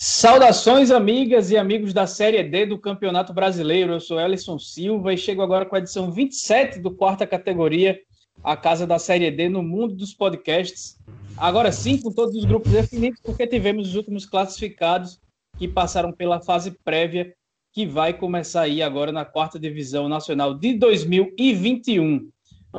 Saudações, amigas e amigos da Série D do Campeonato Brasileiro. Eu sou Ellison Silva e chego agora com a edição 27 do quarta categoria, a casa da Série D no mundo dos podcasts. Agora sim, com todos os grupos definidos, porque tivemos os últimos classificados que passaram pela fase prévia, que vai começar aí agora na quarta divisão nacional de 2021.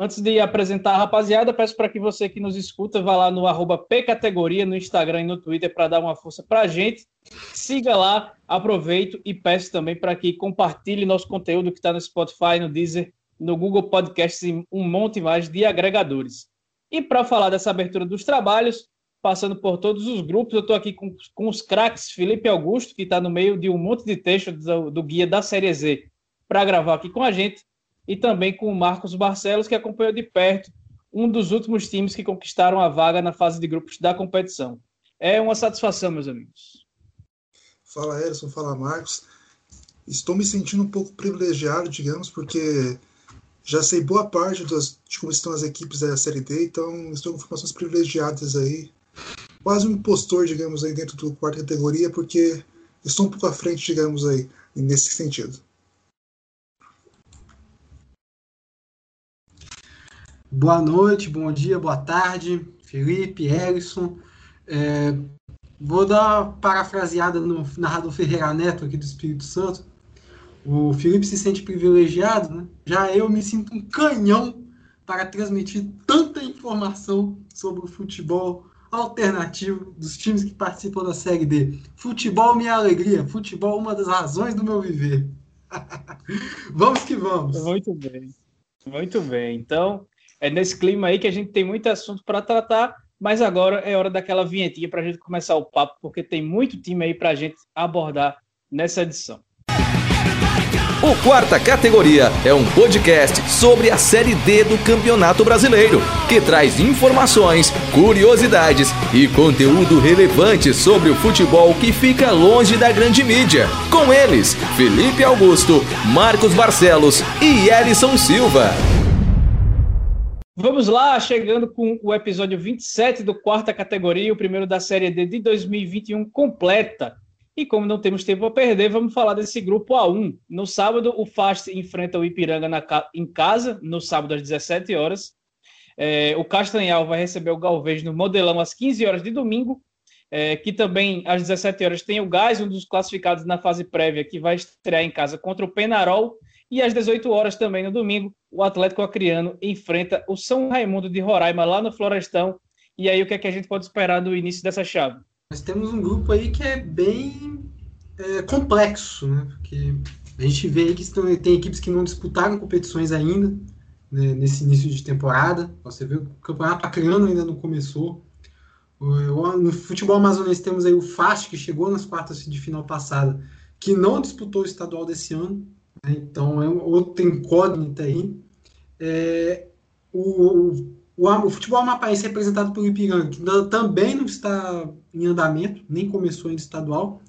Antes de apresentar a rapaziada, peço para que você que nos escuta vá lá no arroba pcategoria no Instagram e no Twitter para dar uma força para a gente. Siga lá, aproveito e peço também para que compartilhe nosso conteúdo que está no Spotify, no Deezer, no Google Podcasts e um monte mais de agregadores. E para falar dessa abertura dos trabalhos, passando por todos os grupos, eu estou aqui com, com os craques Felipe Augusto, que está no meio de um monte de texto do, do guia da Série Z, para gravar aqui com a gente e também com o Marcos Barcelos, que acompanhou de perto um dos últimos times que conquistaram a vaga na fase de grupos da competição. É uma satisfação, meus amigos. Fala, Edson, fala, Marcos. Estou me sentindo um pouco privilegiado, digamos, porque já sei boa parte das, de como estão as equipes da Série D, então estou com informações privilegiadas aí. Quase um impostor, digamos, aí dentro do quarta categoria, porque estou um pouco à frente, digamos, aí, nesse sentido. Boa noite, bom dia, boa tarde, Felipe, Ellison. É, vou dar uma parafraseada no narrador Ferreira Neto aqui do Espírito Santo. O Felipe se sente privilegiado, né? já eu me sinto um canhão para transmitir tanta informação sobre o futebol alternativo dos times que participam da Série D. Futebol minha alegria, futebol uma das razões do meu viver. vamos que vamos. Muito bem, muito bem. Então, é nesse clima aí que a gente tem muito assunto para tratar, mas agora é hora daquela vinhetinha para a gente começar o papo, porque tem muito time aí para a gente abordar nessa edição. O Quarta Categoria é um podcast sobre a Série D do Campeonato Brasileiro, que traz informações, curiosidades e conteúdo relevante sobre o futebol que fica longe da grande mídia. Com eles, Felipe Augusto, Marcos Barcelos e Elison Silva. Vamos lá, chegando com o episódio 27 do quarta categoria, o primeiro da Série D de 2021 completa. E como não temos tempo a perder, vamos falar desse grupo A1. No sábado, o Fast enfrenta o Ipiranga na, em casa, no sábado às 17 horas. É, o Castanhal vai receber o Galvez no Modelão às 15 horas de domingo, é, que também às 17 horas tem o Gás, um dos classificados na fase prévia, que vai estrear em casa contra o Penarol. E às 18 horas também no domingo, o Atlético Acreano enfrenta o São Raimundo de Roraima lá no Florestão. E aí, o que é que a gente pode esperar do início dessa chave? Nós temos um grupo aí que é bem é, complexo, né? Porque a gente vê aí que estão, tem equipes que não disputaram competições ainda né, nesse início de temporada. Você vê o campeonato acreano ainda não começou. No futebol amazonense temos aí o Fast, que chegou nas quartas de final passada, que não disputou o estadual desse ano. Né? Então é outra incógnita aí. É, o, o, o, futebol amapaense representado pelo Ipiranga, que também não está em andamento, nem começou ainda estadual.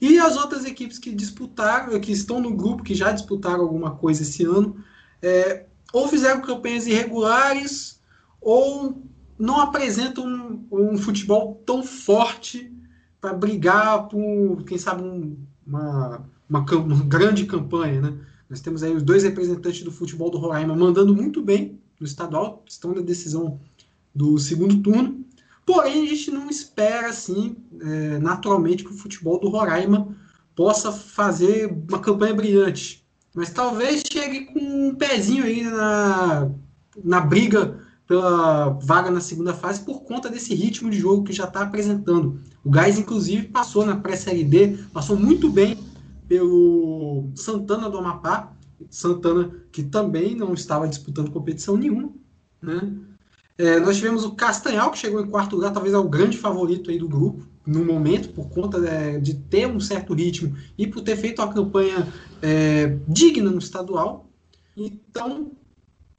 E as outras equipes que disputaram, que estão no grupo, que já disputaram alguma coisa esse ano, é, ou fizeram campanhas irregulares, ou não apresentam um, um futebol tão forte para brigar por, quem sabe, um, uma uma, uma grande campanha, né? Nós temos aí os dois representantes do futebol do Roraima mandando muito bem no estadual, estão na decisão do segundo turno. Porém, a gente não espera, assim, é, naturalmente, que o futebol do Roraima possa fazer uma campanha brilhante. Mas talvez chegue com um pezinho aí na, na briga pela vaga na segunda fase por conta desse ritmo de jogo que já está apresentando. O Gás, inclusive, passou na pré-série D, passou muito bem pelo Santana do Amapá, Santana que também não estava disputando competição nenhuma, né? É, nós tivemos o Castanhal, que chegou em quarto lugar, talvez é o grande favorito aí do grupo, no momento, por conta é, de ter um certo ritmo e por ter feito uma campanha é, digna no estadual. Então,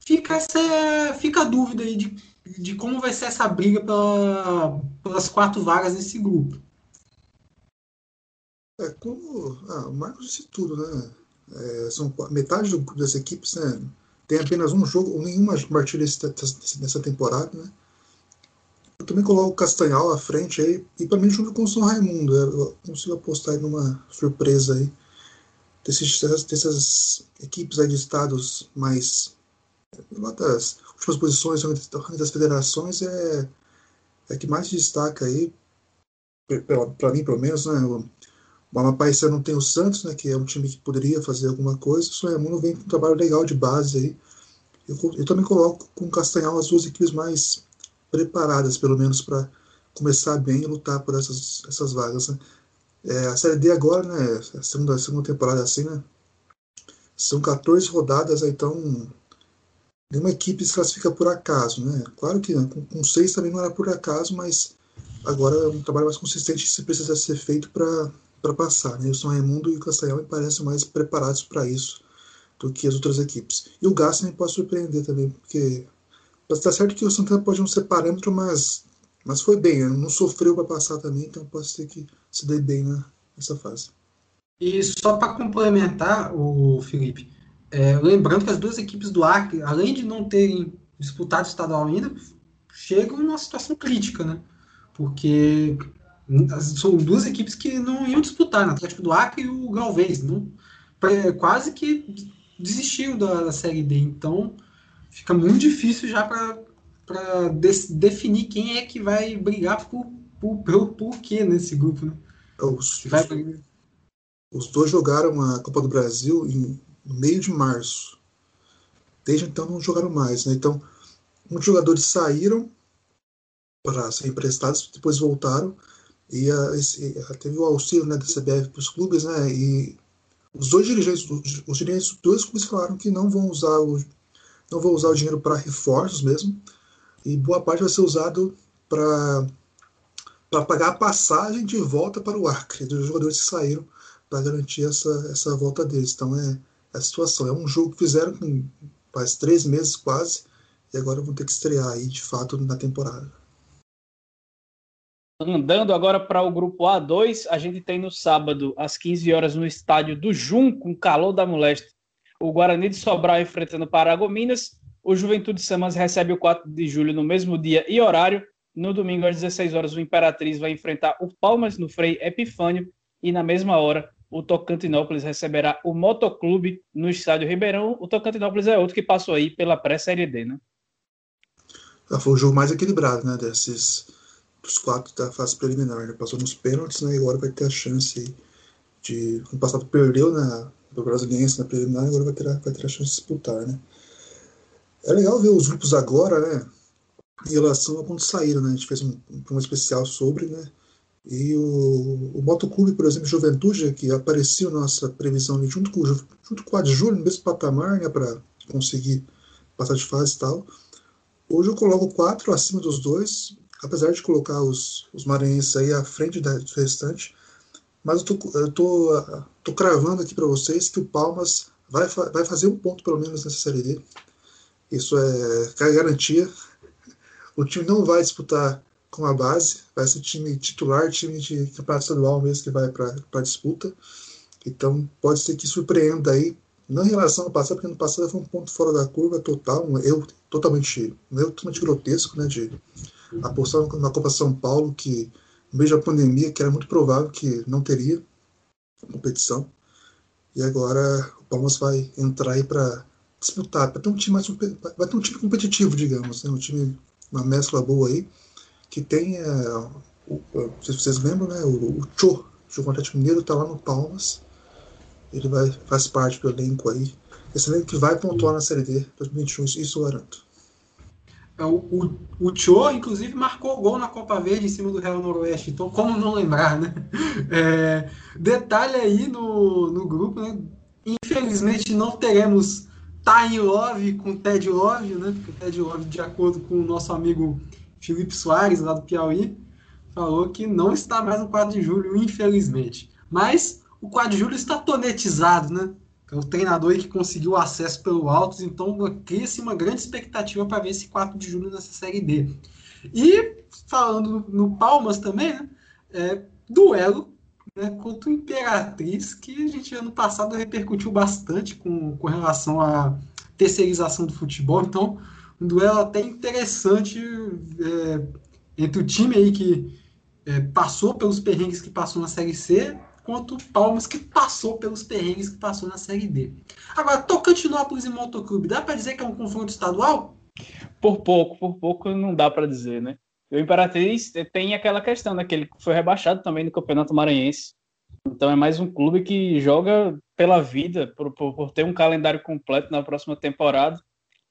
fica, essa, fica a dúvida aí de, de como vai ser essa briga pela, pelas quatro vagas nesse grupo. É, como ah, o Marcos disse tudo, né? É, são metade do, das equipes né, tem apenas um jogo ou nenhuma partida nessa temporada, né? também coloco o Castanhal à frente aí, e para mim junto com o São Raimundo. Eu consigo apostar aí numa surpresa aí desses, dessas equipes aí de estados mais lá das últimas posições das federações é, é que mais destaca aí, para mim pelo menos, né? O Amapá esse não tem o Santos, né? Que é um time que poderia fazer alguma coisa. O São Raimundo vem com um trabalho legal de base aí. Eu, eu também coloco com o Castanhal as duas equipes mais preparadas, pelo menos, para começar bem e lutar por essas, essas vagas. Né? É, a Série D agora, né? A segunda, a segunda temporada assim, né? São 14 rodadas, então nenhuma equipe se classifica por acaso, né? Claro que né, com, com seis também não era por acaso, mas agora é um trabalho mais consistente que precisa ser feito para passar. Né? O São Raimundo e o Castanhal me parecem mais preparados para isso do que as outras equipes. E o também pode surpreender também, porque está certo que o Santana pode não ser parâmetro, mas, mas foi bem, né? não sofreu para passar também, então pode ser que se dê bem nessa fase. E só para complementar, o Felipe, é, lembrando que as duas equipes do Acre, além de não terem disputado o estadual ainda, chegam numa situação crítica, né? Porque são duas equipes que não iam disputar, né? Atlético do Acre e o Galvez, não, quase que desistiram da, da Série D. Então, fica muito difícil já para de, definir quem é que vai brigar por, por, por, por quê nesse grupo. Né? Os, vai... os dois jogaram a Copa do Brasil em no meio de março. Desde então não jogaram mais. Né? Então, muitos jogadores saíram para ser emprestados, depois voltaram e a, esse, a, teve o auxílio né, da CBF para os clubes, né, e os dois dirigentes, os, os dirigentes dos dois clubes falaram que não vão usar o, não vão usar o dinheiro para reforços mesmo, e boa parte vai ser usado para pagar a passagem de volta para o Acre dos jogadores que saíram para garantir essa, essa volta deles. Então é, é a situação. É um jogo que fizeram faz três meses quase e agora vão ter que estrear aí de fato na temporada. Andando agora para o grupo A2, a gente tem no sábado, às 15 horas, no estádio do Jum, com calor da moleste, o Guarani de Sobral enfrentando Paragominas. O Juventude Samas recebe o 4 de julho no mesmo dia e horário. No domingo, às 16 horas, o Imperatriz vai enfrentar o Palmas no Frei Epifânio. E na mesma hora, o Tocantinópolis receberá o Motoclube no estádio Ribeirão. O Tocantinópolis é outro que passou aí pela pré-série D, né? Foi o jogo mais equilibrado, né? Desses dos quatro da fase preliminar. Né? Passou nos pênaltis, né? E agora vai ter a chance de. No passado perdeu na do Brasiliense na preliminar, agora vai ter, a, vai ter a chance de disputar, né? É legal ver os grupos agora, né? Em relação a quando saíram, né? A gente fez um, um especial sobre, né? E o, o Motoclube, por exemplo, Juventude, que apareceu nossa previsão junto com, junto com a de Júlio, no mesmo patamar, né, para conseguir passar de fase e tal. Hoje eu coloco quatro acima dos dois, apesar de colocar os, os maranhenses aí à frente da, do restante. Mas eu tô, eu tô, tô cravando aqui para vocês que o Palmas vai, vai fazer um ponto pelo menos nessa Série D. Isso é, garantia. O time não vai disputar com a base, vai ser time titular, time de campeonato estadual mesmo que vai para a disputa. Então pode ser que surpreenda aí, não em relação ao passado, porque no passado foi um ponto fora da curva total, um erro totalmente, um erro totalmente grotesco, né, de apostar na Copa São Paulo, que no meio da pandemia, que era muito provável que não teria competição. E agora o Palmas vai entrar aí para disputar, para ter um time mais vai ter um time competitivo, digamos, né? um time uma mescla boa aí que tem, é, o, se vocês lembram, né, o, o Cho, o Atlético Mineiro, está lá no Palmas, ele vai, faz parte do elenco aí, esse elenco que vai pontuar na Série D 2021, isso eu garanto. É, o, o, o Cho, inclusive, marcou gol na Copa Verde em cima do Real Noroeste, então como não lembrar, né? É, detalhe aí no, no grupo, né? Infelizmente não teremos Time Love com Ted Love, né? Porque o Ted Love, de acordo com o nosso amigo Felipe Soares, lá do Piauí, falou que não está mais no 4 de julho, infelizmente. Mas o 4 de julho está tonetizado, né? É o treinador que conseguiu acesso pelo Altos, então cria-se uma grande expectativa para ver esse 4 de julho nessa Série D. E falando no Palmas também, né? É, duelo né, contra o Imperatriz, que a gente ano passado repercutiu bastante com, com relação à terceirização do futebol. Então, um duelo até interessante é, entre o time aí que é, passou pelos perrengues que passou na Série C, quanto o Palmas que passou pelos perrengues que passou na Série D. Agora, Tocantinópolis e Motoclube, dá para dizer que é um confronto estadual? Por pouco, por pouco não dá para dizer, né? O Imperatriz tem aquela questão, né? Que ele foi rebaixado também no Campeonato Maranhense. Então é mais um clube que joga pela vida, por, por, por ter um calendário completo na próxima temporada.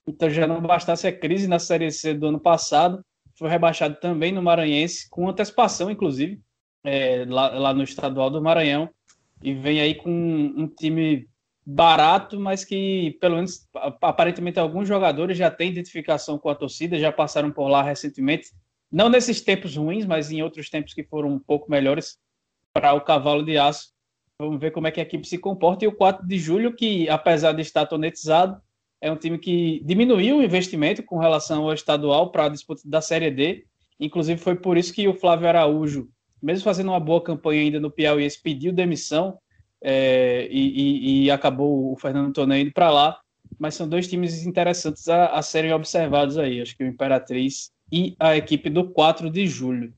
Então já não bastasse a crise na Série C do ano passado, foi rebaixado também no Maranhense, com antecipação, inclusive, é, lá, lá, no estadual do Maranhão, e vem aí com um, time barato, mas que, pelo menos, aparentemente, alguns jogadores já têm identificação com a torcida, já passaram por lá recentemente, não nesses tempos ruins, mas em outros tempos que foram um pouco melhores para o cavalo de aço. Vamos ver como é que a equipe se comporta. E o 4 de julho, que apesar de estar tonetizado, é um time que diminuiu o investimento com relação ao estadual para a disputa da Série D. Inclusive, foi por isso que o Flávio Araújo, mesmo fazendo uma boa campanha ainda no Piauí, pediu demissão é, e, e, e, acabou o Fernando Tonê indo para lá. Mas são dois times interessantes a, a, serem observados aí. Acho que o Imperatriz e a equipe do 4 de julho.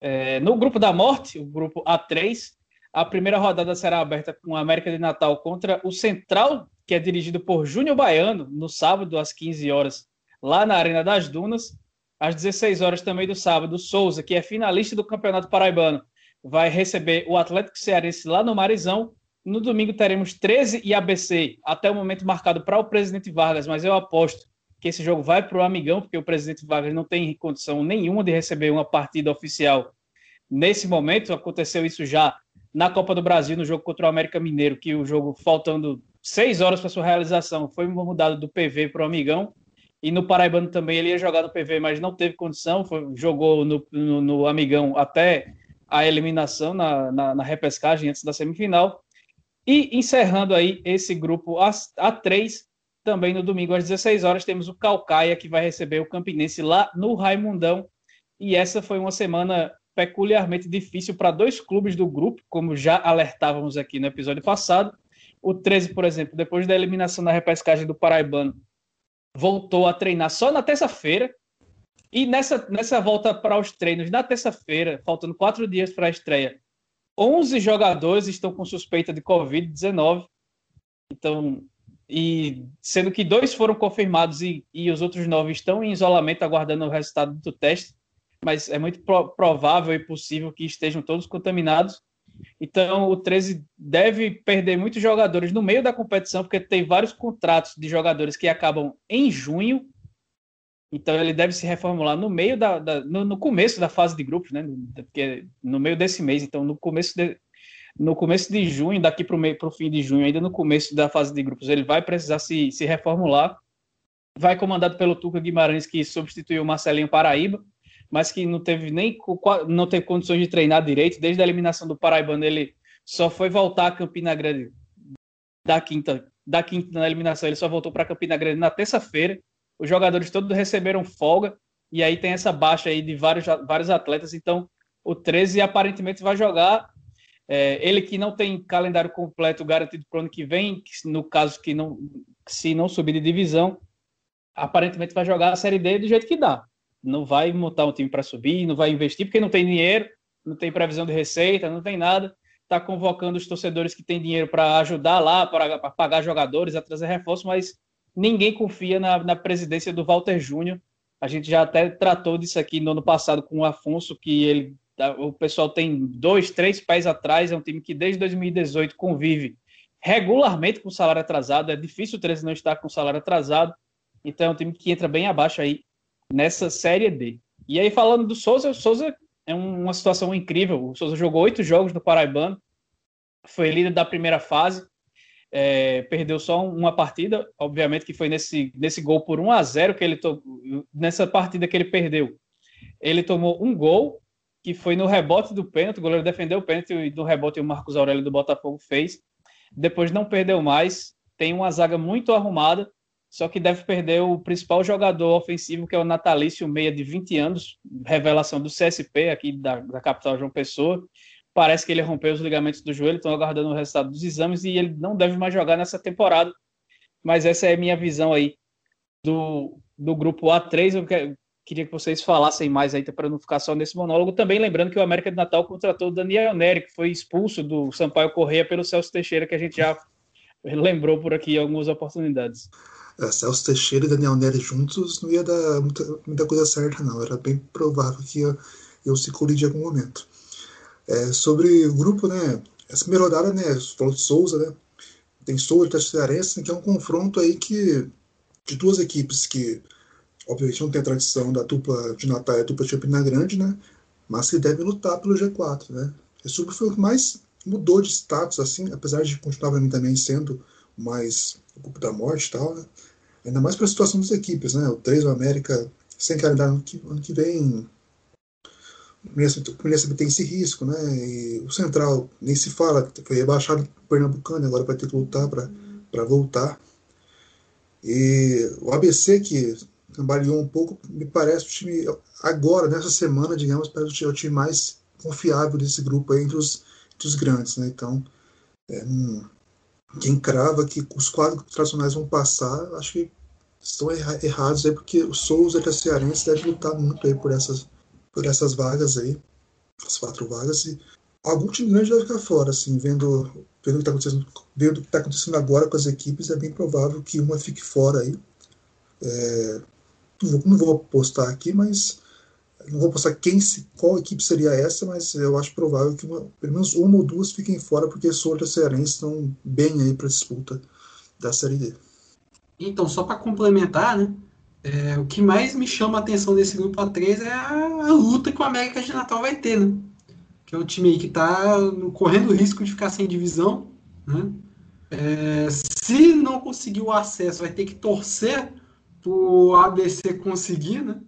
É, no grupo da morte, o grupo A3, a primeira rodada será aberta com o América de Natal contra o Central, que é dirigido por Júnior Baiano, no sábado, às 15 horas, lá na Arena das Dunas. Às 16 horas também do sábado, Souza, que é finalista do Campeonato Paraibano, vai receber o Atlético Cearense lá no Marizão. No domingo teremos 13 e ABC, até o momento marcado para o presidente Vargas, mas eu aposto que esse jogo vai para o Amigão, porque o presidente Vargas não tem condição nenhuma de receber uma partida oficial nesse momento. Aconteceu isso já na Copa do Brasil, no jogo contra o América Mineiro, que o jogo faltando seis horas para sua realização foi mudado do PV para o Amigão. E no Paraibano também ele ia jogar no PV, mas não teve condição, foi, jogou no, no, no, Amigão até a eliminação na, na, na, repescagem antes da semifinal. E encerrando aí esse grupo a, a também no domingo às 16 horas temos o Calcaia que vai receber o Campinense lá no Raimundão. E essa foi uma semana peculiarmente difícil para dois clubes do grupo, como já alertávamos aqui no episódio passado. O 13, por exemplo, depois da eliminação na repescagem do Paraibano, voltou a treinar só na terça-feira. E nessa, nessa volta para os treinos, na terça-feira, faltando quatro dias para a estreia, 11 jogadores estão com suspeita de Covid-19. Então, e sendo que dois foram confirmados e, e os outros nove estão em isolamento aguardando o resultado do teste mas é muito pro provável e possível que estejam todos contaminados. Então, o 13 deve perder muitos jogadores no meio da competição, porque tem vários contratos de jogadores que acabam em junho. Então, ele deve se reformular no meio da, da no, no, começo da fase de grupos, né? Porque no meio desse mês. Então, no começo de, no começo de junho, daqui para o fim de junho, ainda no começo da fase de grupos, ele vai precisar se, se reformular. Vai comandado pelo Tuca Guimarães, que substituiu o Marcelinho Paraíba mas que não teve nem não teve condições de treinar direito. Desde a eliminação do Paraibano, ele só foi voltar a Campina Grande da quinta, da quinta na eliminação, ele só voltou para Campina Grande na terça-feira. Os jogadores todos receberam folga e aí tem essa baixa aí de vários, vários atletas. Então, o 13 aparentemente vai jogar. É, ele que não tem calendário completo garantido para o ano que vem, no caso que não se não subir de divisão, aparentemente vai jogar a Série D do jeito que dá não vai montar um time para subir, não vai investir porque não tem dinheiro, não tem previsão de receita, não tem nada. Está convocando os torcedores que têm dinheiro para ajudar lá, para pagar jogadores, a trazer reforços, mas ninguém confia na, na presidência do Walter Júnior. A gente já até tratou disso aqui no ano passado com o Afonso, que ele, o pessoal tem dois, três pés atrás. É um time que desde 2018 convive regularmente com salário atrasado. É difícil o 13 não estar com salário atrasado. Então é um time que entra bem abaixo aí nessa Série D. E aí, falando do Souza, o Souza é uma situação incrível. O Souza jogou oito jogos no Paraibano, foi líder da primeira fase, é, perdeu só uma partida, obviamente que foi nesse, nesse gol por 1 a 0 que ele nessa partida que ele perdeu. Ele tomou um gol que foi no rebote do pênalti, o goleiro defendeu o pênalti e no rebote o Marcos Aurélio do Botafogo fez. Depois não perdeu mais, tem uma zaga muito arrumada só que deve perder o principal jogador ofensivo, que é o Natalício Meia, de 20 anos, revelação do CSP aqui da, da capital João Pessoa. Parece que ele rompeu os ligamentos do joelho, estão aguardando o resultado dos exames e ele não deve mais jogar nessa temporada. Mas essa é a minha visão aí do, do grupo A3. Eu Queria que vocês falassem mais aí para não ficar só nesse monólogo. Também lembrando que o América de Natal contratou o Daniel Neri, que foi expulso do Sampaio Correia pelo Celso Teixeira, que a gente já lembrou por aqui em algumas oportunidades. É, Celso Teixeira e Daniel Neri juntos não ia dar muita, muita coisa certa, não. Era bem provável que eu se colidir em algum momento. É, sobre o grupo, né? Essa primeira rodada, né? Falou de Souza, né? Tem Souza e Cearense, que é um confronto aí que de duas equipes que obviamente não tem a tradição da dupla de Natal e a dupla de Campina Grande, né? Mas que devem lutar pelo G4, né? Esse grupo foi o que mais mudou de status, assim, apesar de continuar também sendo mais o grupo da morte e tal, né? Ainda mais para a situação das equipes, né? O 3 do América sem calendário ano que, ano que vem. O Minas tem esse risco, né? E o Central nem se fala, foi rebaixado o Pernambucano, agora vai ter que lutar para voltar. E o ABC, que trabalhou um pouco, me parece o time, agora, nessa semana, digamos, parece o time mais confiável desse grupo aí entre os, entre os grandes, né? Então, é, um, quem crava que os quadros tradicionais vão passar, acho que estão errados aí, porque o Souza e a Cearense deve lutar muito aí por essas, por essas vagas aí, as quatro vagas, e algum time grande vai ficar fora, assim, vendo, vendo o que está acontecendo, vendo o que está acontecendo agora com as equipes, é bem provável que uma fique fora aí. É, não, vou, não vou postar aqui, mas não vou postar quem qual equipe seria essa, mas eu acho provável que uma, pelo menos uma ou duas fiquem fora, porque Souza e Cearense estão bem aí para disputa da Série D. Então, só para complementar, né? É, o que mais me chama a atenção desse grupo A3 é a, a, luta que o América de Natal vai ter, né? Que é um time aí que está correndo o risco de ficar sem divisão, né? É, se não conseguir o acesso, vai ter que torcer para o ABC conseguir, né?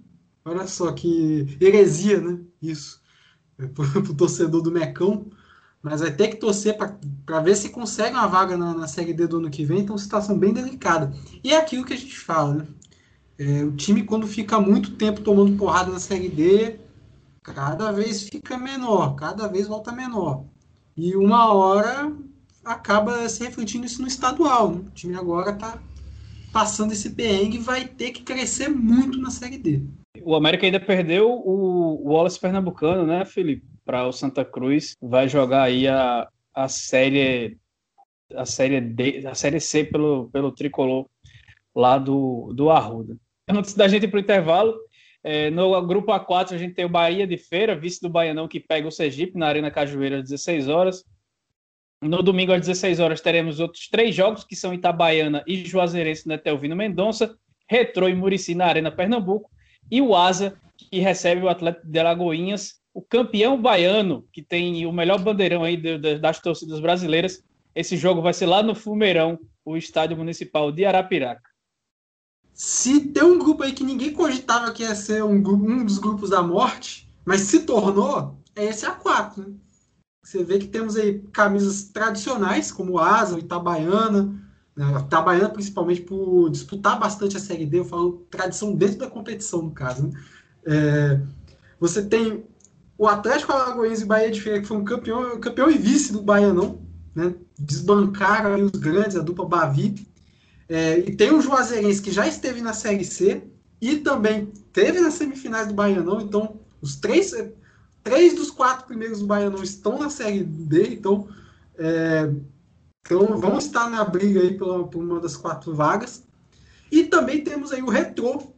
Olha só que heresia, né? Isso. É, para o torcedor do Mecão. Mas vai ter que torcer para ver se consegue uma vaga na, na Série D do ano que vem. Então, situação bem delicada. E é aquilo que a gente fala, né? É, o time, quando fica muito tempo tomando porrada na Série D, cada vez fica menor, cada vez volta menor. E uma hora acaba se refletindo isso no estadual. Né? O time agora está passando esse perrengue e vai ter que crescer muito na Série D. O América ainda perdeu o Wallace Pernambucano, né, Felipe? Para o Santa Cruz. Vai jogar aí a, a série a série D, a série C pelo, pelo tricolor lá do, do Arruda. Antes da gente ir para o intervalo, é, no grupo A4 a gente tem o Bahia de Feira, vice do Baianão, que pega o Sergipe na Arena Cajueira às 16 horas. No domingo às 16 horas teremos outros três jogos, que são Itabaiana e Juazeirense no Etelvino Mendonça, Retrô e Murici na Arena Pernambuco, e o Asa, que recebe o Atlético de Alagoinhas, o campeão baiano, que tem o melhor bandeirão aí das torcidas brasileiras. Esse jogo vai ser lá no Fumeirão, o estádio municipal de Arapiraca. Se tem um grupo aí que ninguém cogitava que ia ser um, um dos grupos da morte, mas se tornou, é esse A4. Né? Você vê que temos aí camisas tradicionais, como Asa, Itabaiana, né? Itabaiana principalmente por disputar bastante a Série D, eu falo tradição dentro da competição, no caso. Né? É, você tem o Atlético Alagoense e Bahia de Feira, que foi um campeão, campeão e vice do Baianão, né? desbancaram os grandes, a dupla Bavi. É, e tem o Juazeirense, que já esteve na Série C e também teve nas semifinais do Baianão, então os três três dos quatro primeiros do Baiano estão na Série D, então, é, então vão estar na briga aí por, por uma das quatro vagas. E também temos aí o Retrô,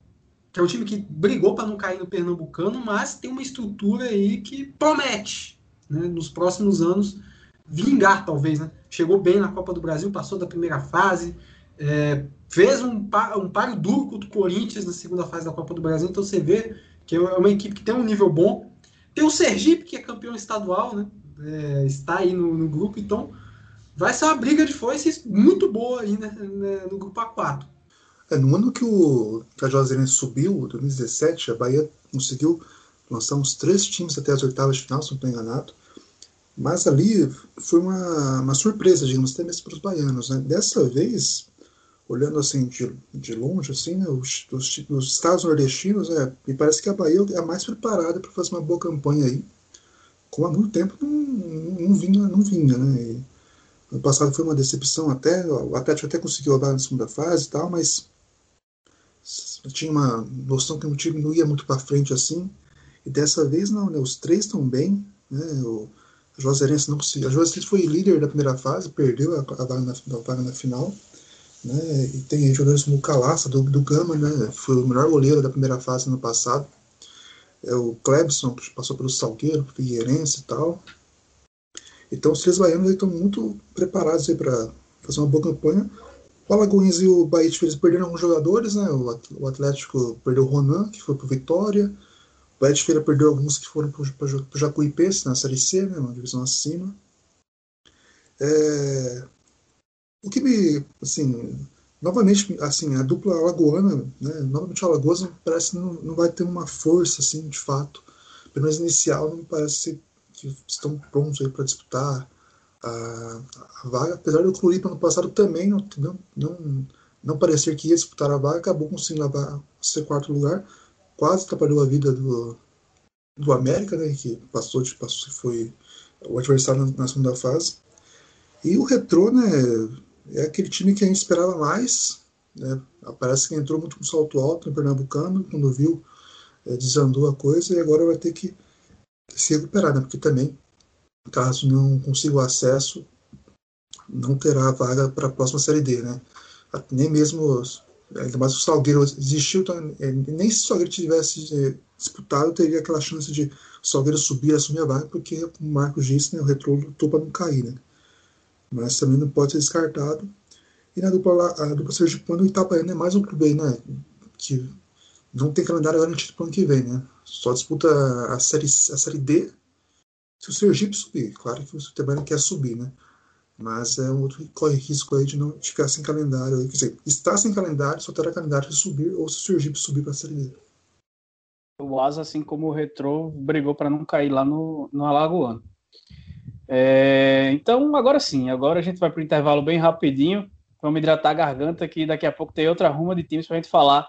que é o time que brigou para não cair no Pernambucano, mas tem uma estrutura aí que promete, né, nos próximos anos, vingar talvez, né? Chegou bem na Copa do Brasil, passou da primeira fase, é, fez um, um páreo duro contra o Corinthians na segunda fase da Copa do Brasil, então você vê que é uma equipe que tem um nível bom, tem o Sergipe, que é campeão estadual, né? É, está aí no, no, grupo, então vai ser uma briga de foices muito boa aí né, né no grupo A4. É, no ano que o Cajazeirense subiu, 2017, a Bahia conseguiu lançar uns três times até as oitavas de final, se não estou enganado. Mas ali foi uma, uma surpresa, digamos, até mesmo para os baianos. Né? Dessa vez, olhando assim de, de longe, assim, né, os, os, os, estados nordestinos, é, me parece que a Bahia é a mais preparada para fazer uma boa campanha aí, como há muito tempo não, não, vinha, não vinha, né? E, ano passado foi uma decepção até, o Atlético até conseguiu a na segunda fase e tal, mas tinha uma noção que o time não ia muito para frente assim. E dessa vez não, né? Os três estão bem, né? O Juazeirense não conseguiu. A Juazeirense foi líder da primeira fase, perdeu a, a, vaga, na, a vaga na final. Né? E tem jogadores como o Calaça, do, do Gama, né? Foi o melhor goleiro da primeira fase no passado. É o Clebson, que passou pelo Salgueiro, Figueirense e tal. Então os três baianos estão muito preparados para fazer uma boa campanha. O Alagoas e o Bahia Feira perderam alguns jogadores, né? O Atlético perdeu o Ronan, que foi para Vitória. O Bahia de Feira perdeu alguns que foram para o Jacuipense, na Série C, né? Uma divisão acima. É... O que me, assim, novamente, assim, a dupla alagoana, né? Novamente a Alagoas parece que não, não vai ter uma força, assim, de fato. Pelo menos inicial, não me parece que estão prontos aí para disputar a, a, vaga, apesar do Floripa no passado também não, não, não, não parecer que ia disputar a vaga, acabou conseguindo levar seu quarto lugar, quase atrapalhou a vida do, do América, né, que passou, de, passou foi o adversário na, na segunda fase. E o Retrô, né, é aquele time que a gente esperava mais, né, parece que entrou muito com salto alto no Pernambucano, quando viu, é, desandou a coisa, e agora vai ter que se recuperar, né, porque também caso não consiga o acesso, não terá vaga para a próxima Série D, né? Nem mesmo, ainda mais o Salgueiro existiu, então, é, nem se o Salgueiro tivesse é, disputado, teria aquela chance de o Salgueiro subir, assumir a vaga, porque, o Marcos disse, né, o retrô lutou para não cair, né? Mas também não pode ser descartado. E na dupla, a dupla Sergipano, o Itabaiana é mais um clube aí, né? Que não tem calendário garantido para o ano que vem, né? Só disputa a série, a série D se o Sergipe subir, claro que o Itabaiana quer subir, né? Mas é um outro que corre risco aí de não ficar sem calendário. Quer dizer, está sem calendário, só terá calendário de subir, ou se o Sergipe subir para a Série D. O Asa, assim como o Retrô, brigou para não cair lá no, no Alagoano. É, então, agora sim, agora a gente vai para o intervalo bem rapidinho. Vamos hidratar a garganta, que daqui a pouco tem outra ruma de times para a gente falar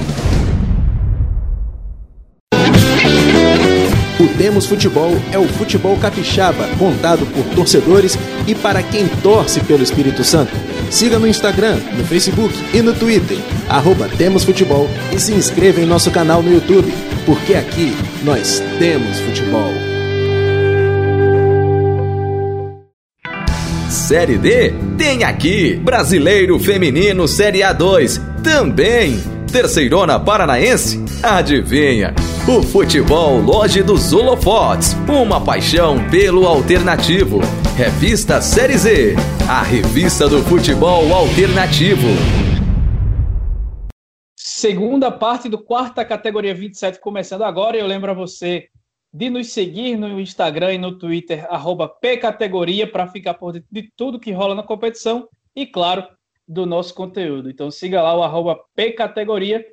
O Temos Futebol é o futebol capixaba, contado por torcedores e para quem torce pelo Espírito Santo. Siga no Instagram, no Facebook e no Twitter, arroba Temos Futebol e se inscreva em nosso canal no YouTube, porque aqui nós temos futebol. Série D tem aqui Brasileiro Feminino Série A2 também. Terceirona Paranaense? Adivinha? O futebol Loja dos Holofotes, uma paixão pelo alternativo. Revista Série Z, a revista do futebol alternativo. Segunda parte do quarta categoria 27 começando agora. Eu lembro a você de nos seguir no Instagram e no Twitter, pcategoria, para ficar por dentro de tudo que rola na competição e, claro, do nosso conteúdo. Então siga lá o pcategoria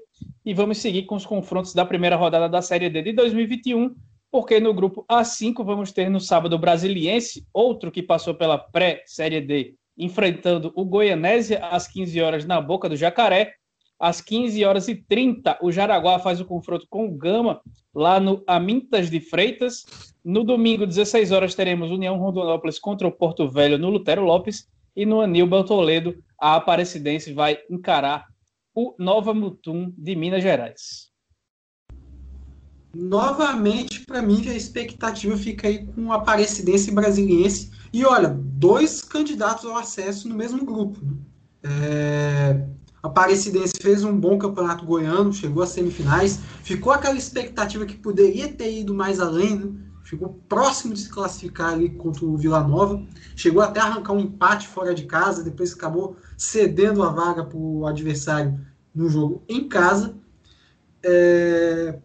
e vamos seguir com os confrontos da primeira rodada da Série D de 2021, porque no grupo A5 vamos ter no sábado o Brasiliense, outro que passou pela pré-Série D, enfrentando o Goianésia às 15 horas na Boca do Jacaré. Às 15 horas e 30, o Jaraguá faz o confronto com o Gama, lá no Amintas de Freitas. No domingo, 16 horas, teremos União Rondonópolis contra o Porto Velho no Lutero Lopes. E no Aníbal Toledo, a Aparecidense vai encarar o Nova Mutum de Minas Gerais. Novamente, para mim, a expectativa fica aí com a Aparecidense Brasiliense. E olha, dois candidatos ao acesso no mesmo grupo. É... Aparecidense fez um bom campeonato goiano, chegou às semifinais, ficou aquela expectativa que poderia ter ido mais além, né? Ficou próximo de se classificar ali contra o Vila Nova, chegou até a arrancar um empate fora de casa, depois acabou cedendo a vaga para o adversário no jogo em casa. É...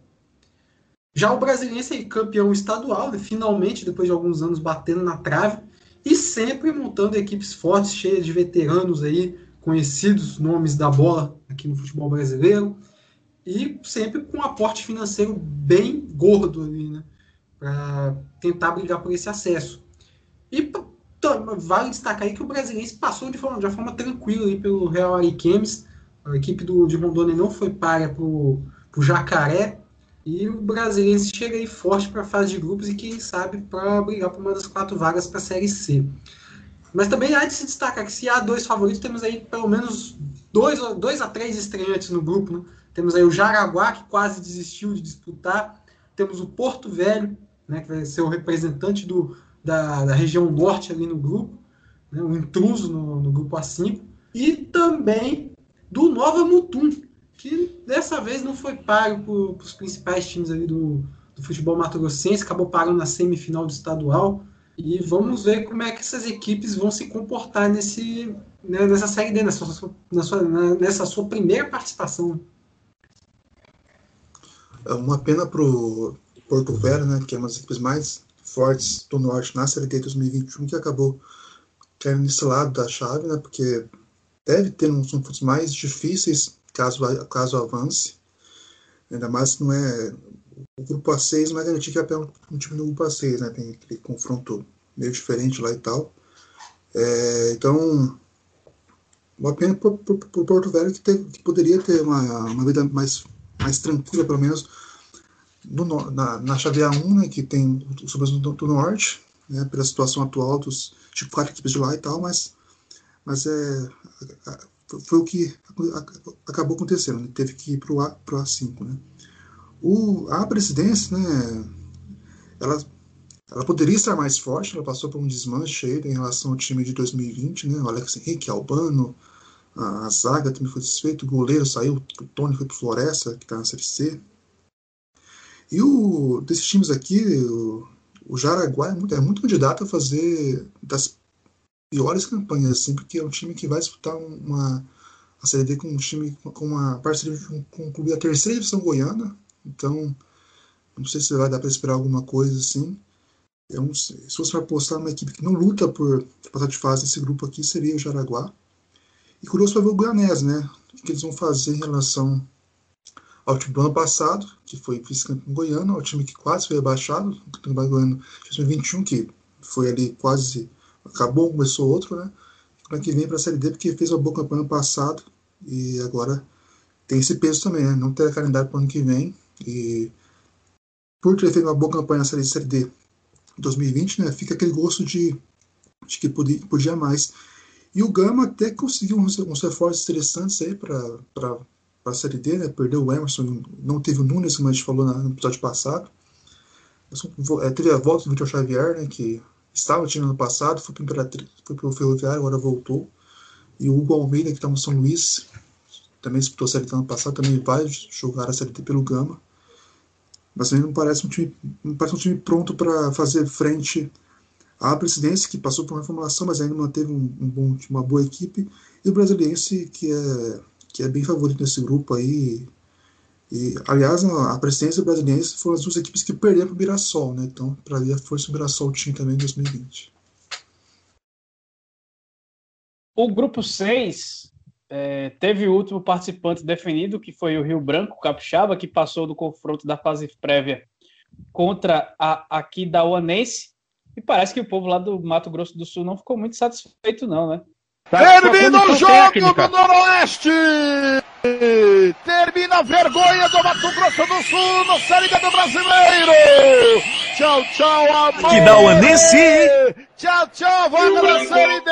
Já o Brasiliense é campeão estadual, né? finalmente, depois de alguns anos batendo na trave, e sempre montando equipes fortes, cheias de veteranos aí, conhecidos nomes da bola aqui no futebol brasileiro. e sempre com um aporte financeiro bem gordo ali, né? Para tentar brigar por esse acesso. E vale destacar aí que o brasileiro passou de forma, de forma tranquila aí pelo Real Ariquemes. A equipe do, de Rondônia não foi para o Jacaré. E o brasileiro chega aí forte para a fase de grupos e quem sabe para brigar por uma das quatro vagas para a Série C. Mas também há de se destacar que se há dois favoritos, temos aí pelo menos dois, dois a três estreantes no grupo. Né? Temos aí o Jaraguá, que quase desistiu de disputar. Temos o Porto Velho, né, que vai ser o representante do, da, da região norte ali no grupo, né, um intruso no, no grupo A5. E também do Nova Mutum, que dessa vez não foi pago para os principais times ali do, do futebol mato-grossense, acabou pagando na semifinal do estadual. E vamos ver como é que essas equipes vão se comportar nesse, né, nessa Série D, nessa sua, nessa sua primeira participação. É uma pena para o Porto Velho, né, que é uma das equipes mais fortes do Norte na Série D 2021, que acabou caindo nesse lado da chave, né, porque deve ter uns confrontos mais difíceis caso, caso avance. Ainda mais não é. O grupo A6 não é garantir que é um time do grupo A6, né? Tem aquele confronto meio diferente lá e tal. É, então, uma pena para o Porto Velho que, teve, que, poderia ter uma, uma vida mais, mais tranquila, pelo menos no, na, na chave A1, né, que tem o Sobretudo do, do Norte, né, pela situação atual dos tipo, quatro equipes de lá e tal, mas, mas é, foi o que acabou acontecendo, ele teve que ir para o A, A5. Né? O, a presidência, né, ela, ela poderia estar mais forte, ela passou por um desmanche aí em relação ao time de 2020, né? o Alex Henrique, Albano, a, a zaga também foi desfeito, o goleiro saiu, o Tony foi para Floresta, que está na Série C. E o, desses times aqui, o, o Jaraguá é muito, é muito candidato a fazer das piores campanhas, assim, porque é um time que vai disputar uma a Série D com um time com uma parceria com, o clube da terceira divisão goiana. Então, não sei se vai dar para esperar alguma coisa assim. É um, se fosse para apostar numa equipe que não luta por passar de fase nesse grupo aqui, seria o Jaraguá. E curioso para ver o Guanés, né? O que eles vão fazer em relação ao time do ano passado, que foi vice-campeão goiano, ao time que quase foi abaixado, o campeão goiano de 2021, que foi ali quase acabou, começou outro, né? Para que vem para a Série D, porque fez uma boa campanha no passado e agora tem esse peso também, né? Não ter calendário para o ano que vem e por ter feito uma boa campanha na Série, série D 2020, né? Fica aquele gosto de, de que podia, podia mais. E o Gama até conseguiu uns, uns reforços interessantes aí para a Série D, né? Perdeu o Emerson, não teve o Nunes, como a gente falou no episódio passado. É, teve a volta do Vitor Xavier, né? Que estava time ano passado, foi para o Ferroviário, agora voltou. E o Hugo Almeida, que está no São Luís, também disputou a Série D ano passado, também vai jogar a Série D pelo Gama. Mas também não parece um time, não parece um time pronto para fazer frente à presidência, que passou por uma reformulação, mas ainda manteve um, um bom, uma boa equipe. E o Brasiliense, que é, que é bem favorito nesse grupo aí, e, aliás, a presidência brasileira foram as duas equipes que perderam para o Mirassol, né? Então, para ali a força do Mirassol tinha também em 2020. O grupo 6 é, teve o último participante definido, que foi o Rio Branco, Capixaba, que passou do confronto da fase prévia contra a aqui da Uanense. E parece que o povo lá do Mato Grosso do Sul não ficou muito satisfeito, não, né? Tá Termina o jogo técnica. do Noroeste! Termina a vergonha do Mato Grosso do Sul no Série B do Brasileiro! Tchau, tchau, amor! Que dá o Anense! Tchau, tchau, vaga na Série D!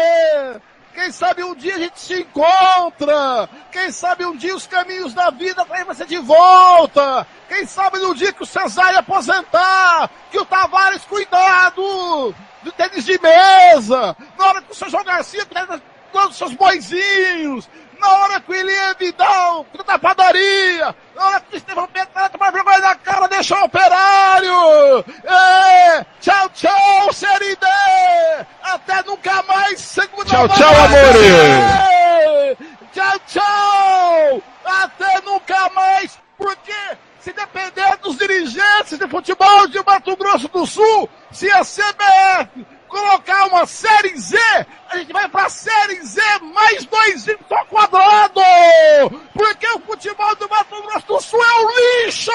Quem sabe um dia a gente se encontra. Quem sabe um dia os caminhos da vida vai ser de volta. Quem sabe no dia que o Cesário aposentar, que o Tavares cuidado do tênis de mesa, na hora que o Sérgio Garcia todos os seus boizinhos, na hora que o Elia Vidal da padaria, na hora que o Estevão Pedro vai tomar vergonha na cara, deixa o operário! É, tchau, tchau, Série D! Até nunca mais, segunda Tchau, tchau, amores! Tchau, tchau! Até nunca mais, porque se depender dos dirigentes de futebol de Mato Grosso do Sul, se a CBF colocar uma Série Z, a gente vai pra Série Z mais dois ao quadrado! Porque o futebol do Mato Grosso do Sul é um lixo!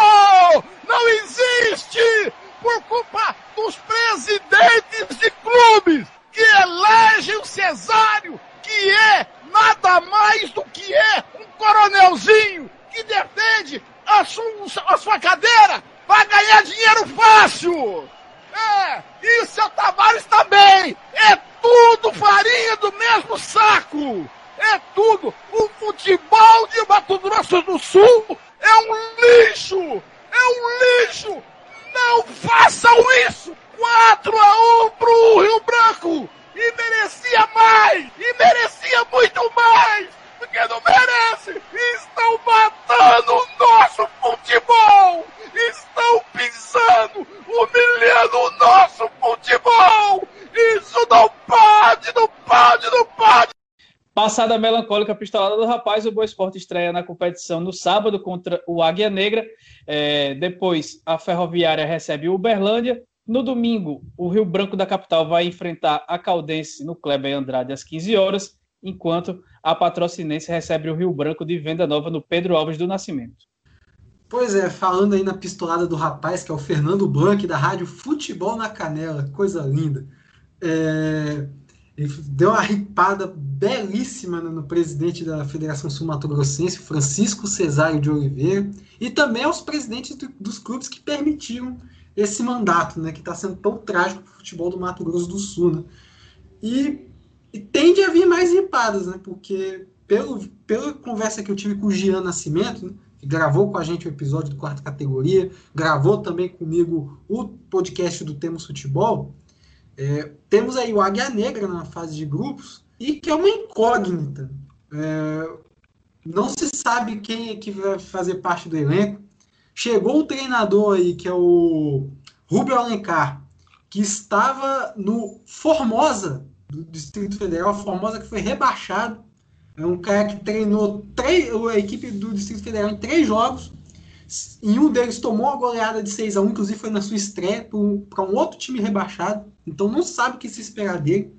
Não existe! Por culpa dos presidentes de clubes que elegem o Cesário, que é nada mais do que é um coronelzinho que defende a sua, a sua cadeira para ganhar dinheiro fácil! É, e o seu Tavares também. É tudo farinha do mesmo saco. É tudo. O futebol de Mato Grosso do Sul é um lixo. É um lixo. Não façam isso. 4 a 1 pro Rio Branco. E merecia mais. E merecia muito mais. Porque não merece. Estão matando o nosso futebol estão pisando, humilhando o nosso futebol! Isso não pode, não pode, não pode! Passada a melancólica pistolada do rapaz, o Boa Esporte estreia na competição no sábado contra o Águia Negra. É, depois, a Ferroviária recebe o Uberlândia. No domingo, o Rio Branco da capital vai enfrentar a Caldense no Kleber Andrade às 15 horas, enquanto a Patrocinense recebe o Rio Branco de Venda Nova no Pedro Alves do Nascimento. Pois é, falando aí na pistolada do rapaz, que é o Fernando Blanc, da rádio Futebol na Canela, coisa linda. É, ele deu uma ripada belíssima no presidente da Federação Sul-Mato-Grossense, Francisco Cesário de Oliveira, e também aos presidentes do, dos clubes que permitiram esse mandato, né, que está sendo tão trágico para o futebol do Mato Grosso do Sul. Né? E, e tende a vir mais ripadas, né, porque pelo, pela conversa que eu tive com o Gian Nascimento, né, que gravou com a gente o episódio do quarta categoria, gravou também comigo o podcast do Temos Futebol. É, temos aí o Águia Negra na fase de grupos e que é uma incógnita. É, não se sabe quem é que vai fazer parte do elenco. Chegou um treinador aí que é o Rubio Alencar, que estava no Formosa do Distrito Federal, Formosa que foi rebaixado é um cara que treinou três, a equipe do Distrito Federal em três jogos. Em um deles tomou a goleada de 6 a 1 inclusive foi na sua estreia para um outro time rebaixado. Então não sabe o que se esperar dele.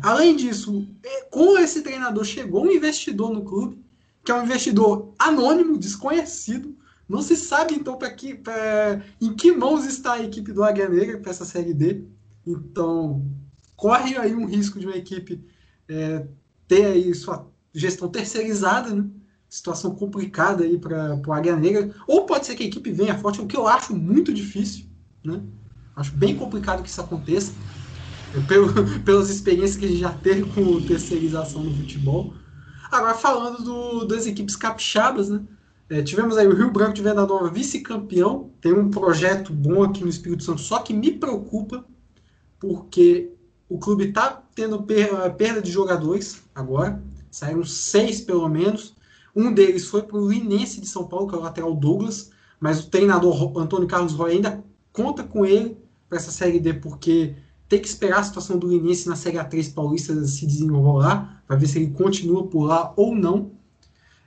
Além disso, é, com esse treinador chegou um investidor no clube, que é um investidor anônimo, desconhecido. Não se sabe então para que, pra, em que mãos está a equipe do Águia Negra para essa série D. Então corre aí um risco de uma equipe é, ter aí sua gestão terceirizada, né? Situação complicada aí para o Águia Negra. Ou pode ser que a equipe venha forte, o que eu acho muito difícil, né? Acho bem complicado que isso aconteça. Pelo, pelas experiências que a gente já teve com terceirização no futebol. Agora, falando do, das equipes capixabas, né? É, tivemos aí o Rio Branco de Venda Nova vice-campeão. Tem um projeto bom aqui no Espírito Santo, só que me preocupa porque o clube está tendo perda de jogadores agora. Saíram seis, pelo menos. Um deles foi para o Linense de São Paulo, que é o lateral Douglas, mas o treinador Antônio Carlos Roy ainda conta com ele para essa Série D, porque tem que esperar a situação do Linense na Série A3 paulista se desenrolar, para ver se ele continua por lá ou não.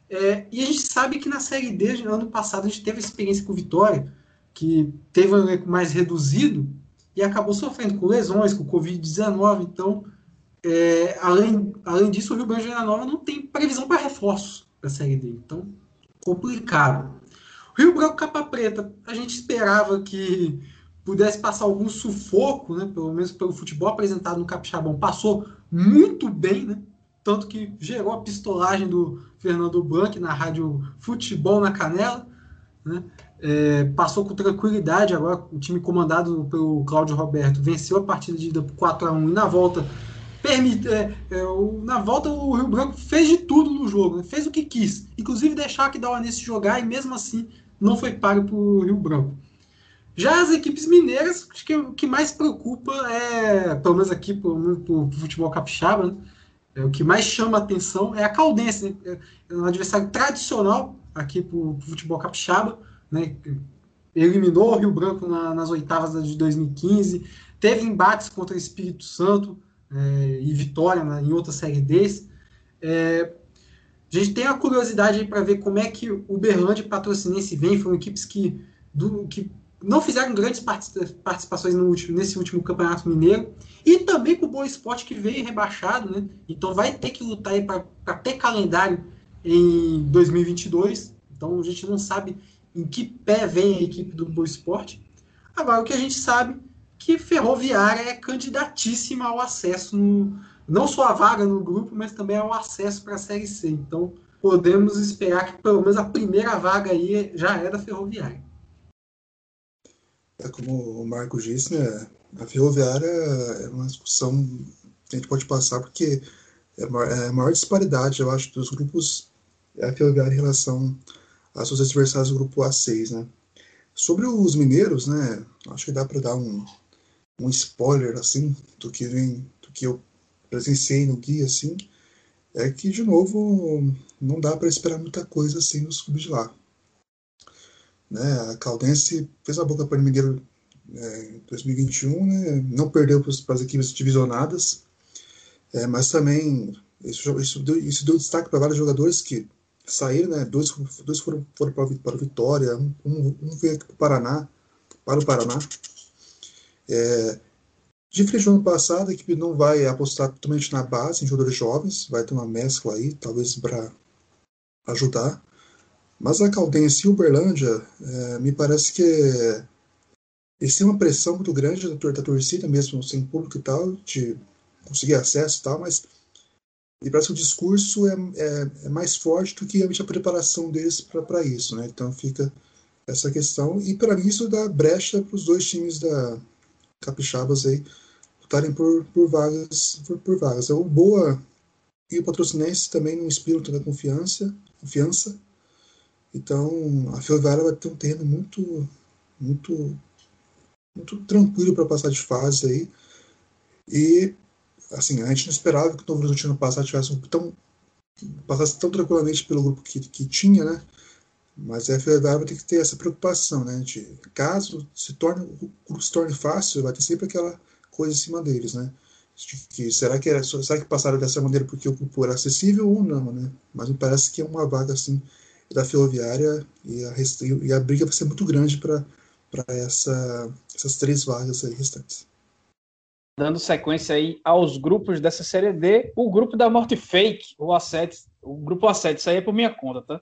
É, e a gente sabe que na Série D, ano passado, a gente teve experiência com Vitória, que teve um elenco mais reduzido e acabou sofrendo com lesões, com Covid-19. Então, é, além, além disso, o Rio Grande do Nova não tem previsão para reforços da Série D. Então, complicado. Rio Branco Capa Preta, a gente esperava que pudesse passar algum sufoco, né, pelo menos pelo futebol apresentado no Capixabão. Passou muito bem, né? Tanto que gerou a pistolagem do Fernando Blanc na rádio Futebol na Canela. Né? É, passou com tranquilidade agora, o time comandado pelo Cláudio Roberto venceu a partida de ida por 4 a 1 e na volta permite, é, é, o, na volta o Rio Branco fez de tudo no jogo, né? fez o que quis, inclusive deixar que Dauanense jogar e mesmo assim não foi pago para o Rio Branco. Já as equipes mineiras, acho que o que mais preocupa é, pelo menos aqui para o futebol capixaba, né? é, o que mais chama atenção é a Caldense, né? é um adversário tradicional aqui para o futebol capixaba, né? eliminou o Rio Branco na, nas oitavas de 2015, teve embates contra o Espírito Santo, é, e Vitória né, em outra série desse. É, a gente tem a curiosidade para ver como é que o Berlândia e Patrocinense vem, foram equipes que, do, que não fizeram grandes participações último, nesse último Campeonato Mineiro. E também com o Boa Esporte que veio rebaixado, né? Então vai ter que lutar para ter calendário em 2022. Então a gente não sabe em que pé vem a equipe do Boa Esporte. Agora o que a gente sabe que Ferroviária é candidatíssima ao acesso, no, não só a vaga no grupo, mas também ao acesso para a Série C. Então podemos esperar que pelo menos a primeira vaga aí já é da Ferroviária. É como o Marco disse, né? A ferroviária é uma discussão que a gente pode passar porque é a maior, é disparidade, eu acho, dos grupos é a ferroviária em relação aos seus adversários do grupo A6, né? Sobre os mineiros, né? Acho que dá para dar um, um spoiler assim do que vem, do que eu presenciei no guia, assim, é que de novo não dá para esperar muita coisa assim nos clubes de lá. Né? A Caldense fez a boca para o Mineiro é, em 2021, né? não perdeu para as equipes divisionadas, é, mas também isso, isso, deu, isso deu destaque para vários jogadores que saíram, né? dois, dois foram, foram para, o Vitória, um, um, veio para o Paraná, para o Paraná. É, diferente do ano passado, a equipe não vai apostar totalmente na base, em jogadores jovens, vai ter uma mescla aí, talvez para ajudar. Mas a Caldense e Uberlândia, é, me parece que eles têm uma pressão muito grande da, da torcida, mesmo sem público e tal, de conseguir acesso e tal, mas me parece que o discurso é, é, é mais forte do que a preparação deles para isso, né? Então fica essa questão. E para mim isso dá brecha para os dois times da Capixabas aí lutarem por, por vagas. Por, por vagas. O Boa e o Patrocinense também não inspiram tanta confiança. confiança então, a Ferroviária vai ter um terreno muito, muito, muito tranquilo para passar de fase aí. E, assim, a gente não esperava que o Novo Horizontino passar tivesse um tão passasse tão tranquilamente pelo grupo que, que tinha, né? Mas a Ferroviária vai ter que ter essa preocupação, né? De caso se torne, o grupo se torne fácil, vai ter sempre aquela coisa em cima deles, né? De que, será que era, será que passaram dessa maneira porque o grupo era acessível ou não, né? Mas me parece que é uma vaga assim da Ferroviária e a, e a briga vai ser muito grande para essa, essas três vagas aí restantes. Dando sequência aí aos grupos dessa série D, o grupo da Morte Fake, o A7, o grupo A7, isso aí é por minha conta, tá?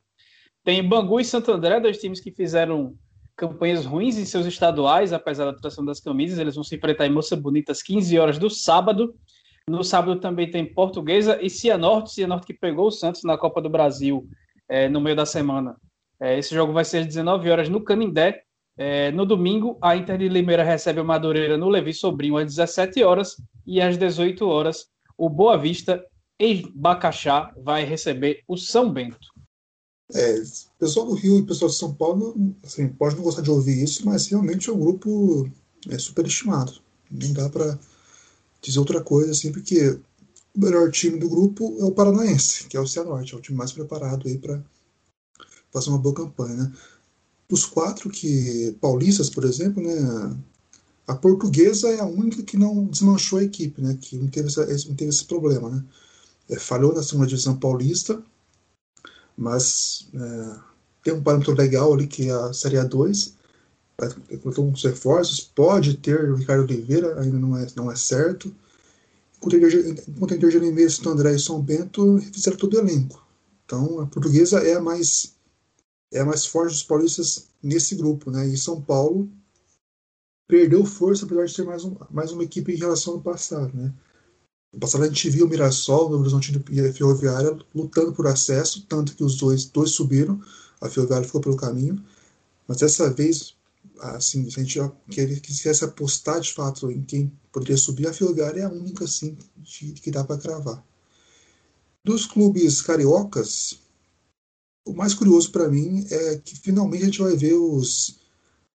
Tem Bangu e Santo André, dois times que fizeram campanhas ruins em seus estaduais, apesar da atração das camisas. Eles vão se enfrentar em Moça Bonita às 15 horas do sábado. No sábado também tem Portuguesa e Cianorte, Cianorte que pegou o Santos na Copa do Brasil é, no meio da semana. É, esse jogo vai ser às 19 horas no Canindé. É, no domingo, a Inter de Limeira recebe o Madureira no Levi Sobrinho às 17 horas e às 18 horas o Boa Vista em Bacaxá vai receber o São Bento. É, pessoal do Rio e pessoal de São Paulo assim, pode não gostar de ouvir isso, mas realmente é um grupo é, superestimado. Não dá para dizer outra coisa, assim, porque o melhor time do grupo é o Paranaense, que é o Cianorte, é o time mais preparado aí para fazer uma boa campanha. Né? Dos quatro que paulistas, por exemplo, né, a portuguesa é a única que não desmanchou a equipe, né, que não teve, essa, não teve esse problema. Né? É, falhou na segunda divisão paulista, mas é, tem um parâmetro legal ali que é a Série A2, com uns reforços, pode ter o Ricardo Oliveira, ainda não é, não é certo, Contender de Limeira, Santo André e São Bento fizeram todo o elenco. Então a portuguesa é a mais é a mais forte dos paulistas nesse grupo, né? E São Paulo perdeu força apesar de ter mais, um, mais uma equipe em relação ao passado, né? No passado a gente viu o Mirassol, o Horizonte e a Ferroviária lutando por acesso, tanto que os dois, dois subiram, a Ferroviária ficou pelo caminho, mas dessa vez assim, se a gente quisesse apostar de fato em quem poderia subir, a Ferroviária é a única assim, de, que dá para cravar. Dos clubes cariocas, o mais curioso para mim é que finalmente a gente vai ver os,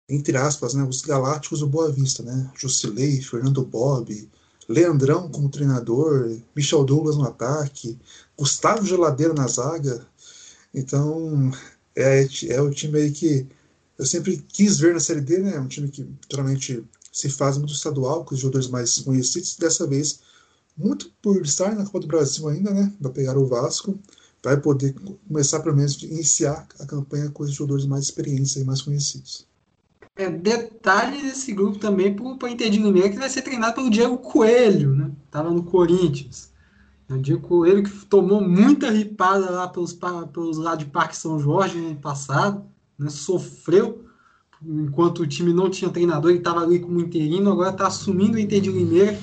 entre aspas, né, os galácticos do Boa Vista, né? Jusilei, Fernando Bob, Leandrão como treinador, Michel Douglas no ataque, Gustavo Geladeira na zaga. Então, é, é o time aí que eu sempre quis ver na Série D, né? Um time que geralmente se faz muito estadual, com os jogadores mais conhecidos. Dessa vez, muito por estar na Copa do Brasil ainda, né? Vai pegar o Vasco, vai poder começar, pelo menos, iniciar a campanha com os jogadores mais experientes e mais conhecidos. É, detalhe desse grupo também para o Inter Limeira que vai ser treinado pelo Diego Coelho, né? Tava no Corinthians. É o Diego Coelho que tomou muita ripada lá pelos, pelos de Parque São Jorge no ano passado, né? Sofreu enquanto o time não tinha treinador, ele estava ali como interino, agora está assumindo o Inter de Limeira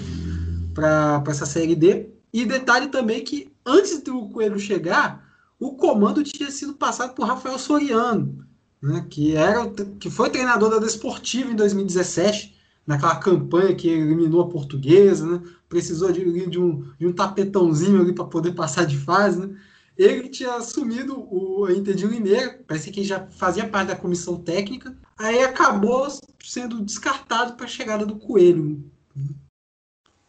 para essa Série D. E detalhe também que antes do Coelho chegar, o comando tinha sido passado por Rafael Soriano, né, que, era, que foi treinador da Desportiva em 2017, naquela campanha que eliminou a portuguesa, né, precisou de, de, um, de um tapetãozinho ali para poder passar de fase. Né, ele tinha assumido o Inter de Limeira, parece que já fazia parte da comissão técnica, aí acabou sendo descartado para a chegada do Coelho.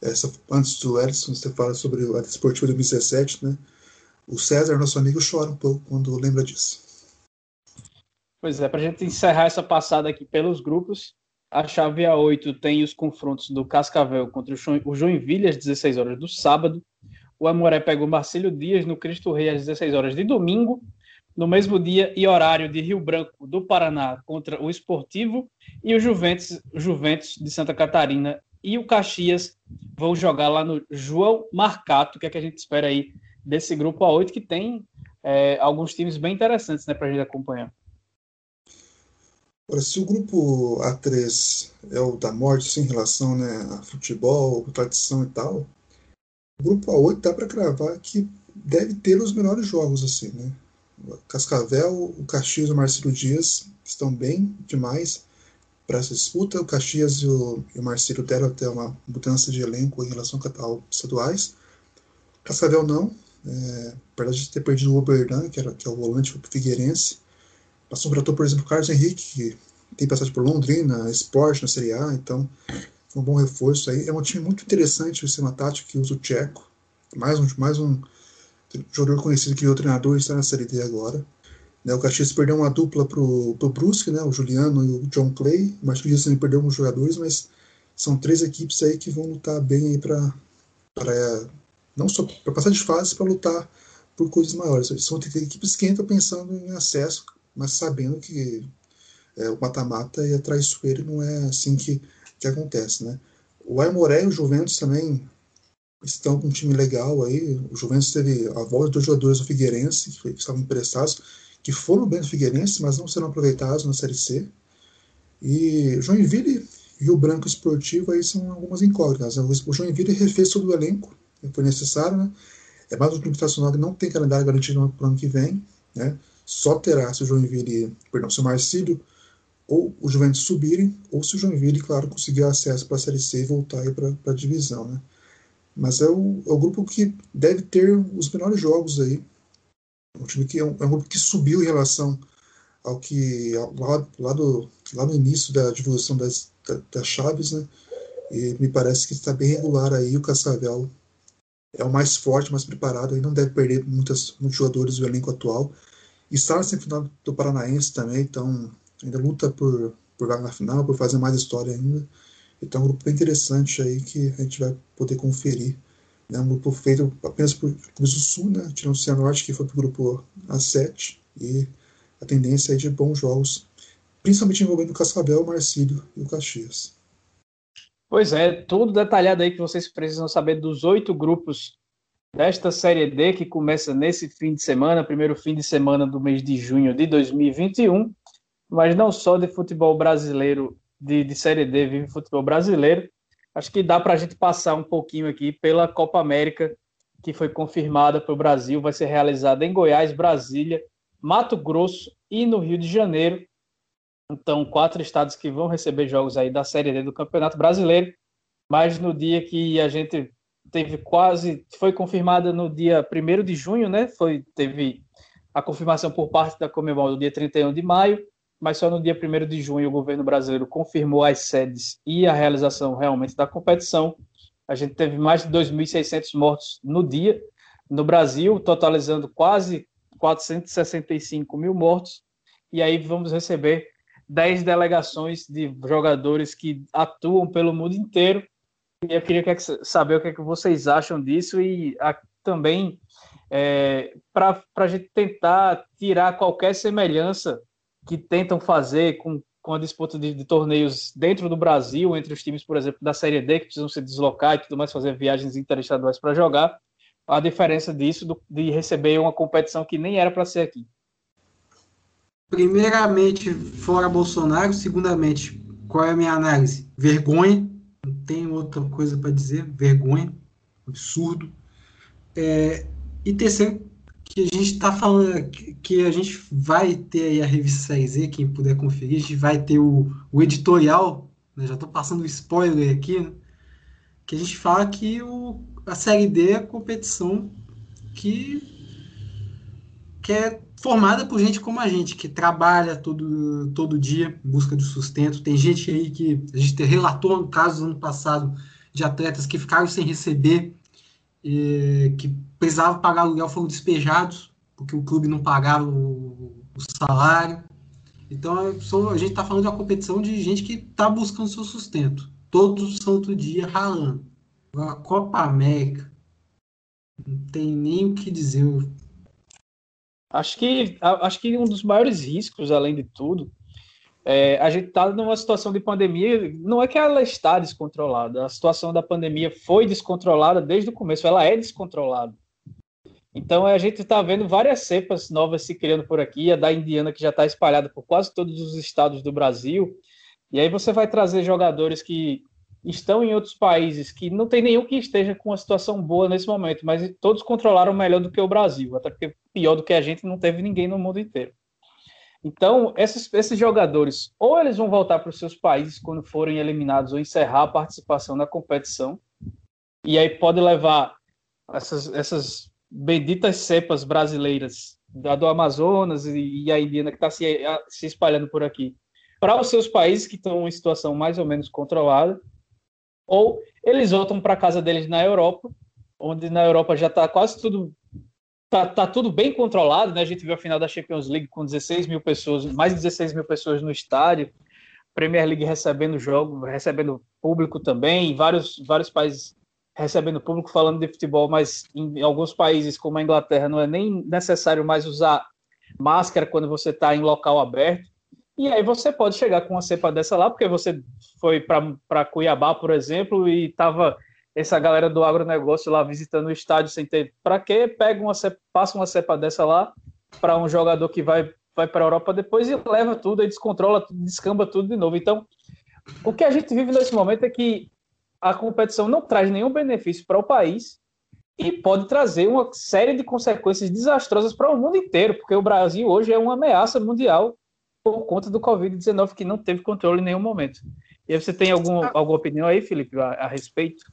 Essa, antes do Edson, você fala sobre a Desportiva 2017, né? O César, nosso amigo, chora um pouco quando lembra disso. Pois é, para a gente encerrar essa passada aqui pelos grupos, a chave A8 tem os confrontos do Cascavel contra o Joinville às 16 horas do sábado. O Amoré pega o Marcílio Dias no Cristo Rei às 16 horas de domingo. No mesmo dia e horário de Rio Branco do Paraná contra o Esportivo. E o Juventus, Juventus de Santa Catarina e o Caxias vão jogar lá no João Marcato. Que é que a gente espera aí desse grupo A8 que tem é, alguns times bem interessantes né, para a gente acompanhar. Agora, se o grupo A3 é o da morte, sem relação né, a futebol, tradição e tal, o grupo A8 dá para cravar que deve ter os melhores jogos, assim, né? Cascavel, o Caxias e o Marcelo Dias estão bem demais para essa disputa. O Caxias e o, e o Marcelo deram até uma mudança de elenco em relação ao estaduais. Cascavel não, é, apesar de ter perdido o Oberdan, que, era, que é o volante Figueirense. Passou por, exemplo, Carlos Henrique, que tem passagem por Londrina, Esporte na Série A, então foi um bom reforço aí. É um time muito interessante o sistema tático que usa o Tcheco. Mais um, mais um jogador conhecido que o treinador está na Série D agora. Né, o Caxias perdeu uma dupla para o Brusque, né, o Juliano e o John Clay. O Marcos também perdeu alguns jogadores, mas são três equipes aí que vão lutar bem aí para não só para passar de fase, para lutar por coisas maiores. São equipes que entram pensando em acesso, mas sabendo que é, o mata-mata e a traiçoeira não é assim que, que acontece. Né? O Aimoré e o Juventus também estão com um time legal aí. O Juventus teve a volta dos jogadores do Figueirense, que, estavam emprestados, que foram bem do Figueirense, mas não serão aproveitados na Série C. E Joinville e o Branco Esportivo aí são algumas incógnitas. O Joinville refez todo o elenco, foi necessário, né? É mais um clube tradicional que não tem calendário garantido para o ano que vem, né? Só terá se o Joinville, perdão, se o Marcílio ou o Juventus subirem, ou se o Joinville, claro, conseguir acesso para a Série C e voltar para a divisão, né? Mas é o, é o grupo que deve ter os melhores jogos aí. É um time que é um, é um grupo que subiu em relação ao que lá, lá, do, lá no início da divulgação das, das chaves, né? E me parece que está bem regular aí o Cascavel é o mais forte, mais preparado, e não deve perder muitas, muitos jogadores do elenco atual. Está na semifinal do Paranaense também, então ainda luta por, por vaga na final, por fazer mais história ainda. Então é um grupo bem interessante aí que a gente vai poder conferir. É um grupo feito apenas por clubes do Sul, né? tirando o Cianorte, que foi para o grupo A7, e a tendência é de bons jogos, principalmente envolvendo o Cascavel, o Marcílio e o Caxias. Pois é, tudo detalhado aí que vocês precisam saber dos oito grupos desta Série D que começa nesse fim de semana, primeiro fim de semana do mês de junho de 2021. Mas não só de futebol brasileiro, de, de Série D, vive futebol brasileiro. Acho que dá para a gente passar um pouquinho aqui pela Copa América, que foi confirmada para o Brasil, vai ser realizada em Goiás, Brasília, Mato Grosso e no Rio de Janeiro. Então, quatro estados que vão receber jogos aí da Série D do Campeonato Brasileiro, mas no dia que a gente teve quase, foi confirmada no dia 1 de junho, né? Foi, teve a confirmação por parte da Comebol no dia 31 de maio, mas só no dia 1 de junho o governo brasileiro confirmou as sedes e a realização realmente da competição. A gente teve mais de 2.600 mortos no dia no Brasil, totalizando quase 465 mil mortos. E aí vamos receber 10 delegações de jogadores que atuam pelo mundo inteiro. Eu queria saber o que, é que vocês acham disso e a, também é, para a gente tentar tirar qualquer semelhança que tentam fazer com, com a disputa de, de, torneios dentro do Brasil, entre os times, por exemplo, da Série D, que precisam se deslocar e tudo mais, fazer viagens interestaduais para jogar, a diferença disso do, de receber uma competição que nem era para ser aqui. Primeiramente, fora Bolsonaro. Segundamente, qual é a minha análise? Vergonha. Não tem outra coisa para dizer. Vergonha. Absurdo. É, e terceiro, que a gente está falando, que a gente vai ter aí a revista Série Z, quem puder conferir, a gente vai ter o, o editorial, né, já estou passando o spoiler aqui, né, que a gente fala que o, a Série D é a competição que, que é formada por gente como a gente, que trabalha todo, todo dia em busca de sustento. Tem gente aí que a gente relatou casos ano passado de atletas que ficaram sem receber que precisavam pagar aluguel foram despejados, porque o clube não pagava o, o salário. Então, a gente está falando de uma competição de gente que está buscando seu sustento, todo santo dia ralando. A Copa América, não tem nem o que dizer. Acho que, acho que um dos maiores riscos, além de tudo, é, a gente está numa situação de pandemia, não é que ela está descontrolada, a situação da pandemia foi descontrolada desde o começo, ela é descontrolada. Então a gente está vendo várias cepas novas se criando por aqui, a da Indiana que já está espalhada por quase todos os estados do Brasil, e aí você vai trazer jogadores que estão em outros países que não tem nenhum que esteja com uma situação boa nesse momento, mas todos controlaram melhor do que o Brasil, até porque pior do que a gente não teve ninguém no mundo inteiro. Então, esses, esses jogadores, ou eles vão voltar para os seus países quando forem eliminados ou encerrar a participação na competição, e aí pode levar essas, essas benditas cepas brasileiras da do Amazonas e, e a Indiana que está se, se espalhando por aqui para os seus países que estão em situação mais ou menos controlada, ou eles voltam para casa deles na Europa, onde na Europa já está quase tudo tá, tá tudo bem controlado, né? A gente viu a final da Champions League com 16 mil pessoas, mais de 16 mil pessoas no estádio, Premier League recebendo jogo, recebendo público também, vários, vários países recebendo público falando de futebol, mas em alguns países, como a Inglaterra, não é nem necessário mais usar máscara quando você está em local aberto. E aí você pode chegar com uma cepa dessa lá, porque você foi para Cuiabá, por exemplo, e estava essa galera do agronegócio lá visitando o estádio sem ter para quê, pega uma cepa, passa uma cepa dessa lá para um jogador que vai vai para a Europa depois e leva tudo, e descontrola descamba tudo de novo. Então, o que a gente vive nesse momento é que a competição não traz nenhum benefício para o país e pode trazer uma série de consequências desastrosas para o mundo inteiro, porque o Brasil hoje é uma ameaça mundial por conta do Covid-19 que não teve controle em nenhum momento. E aí você tem algum, alguma opinião aí, Felipe, a, a respeito?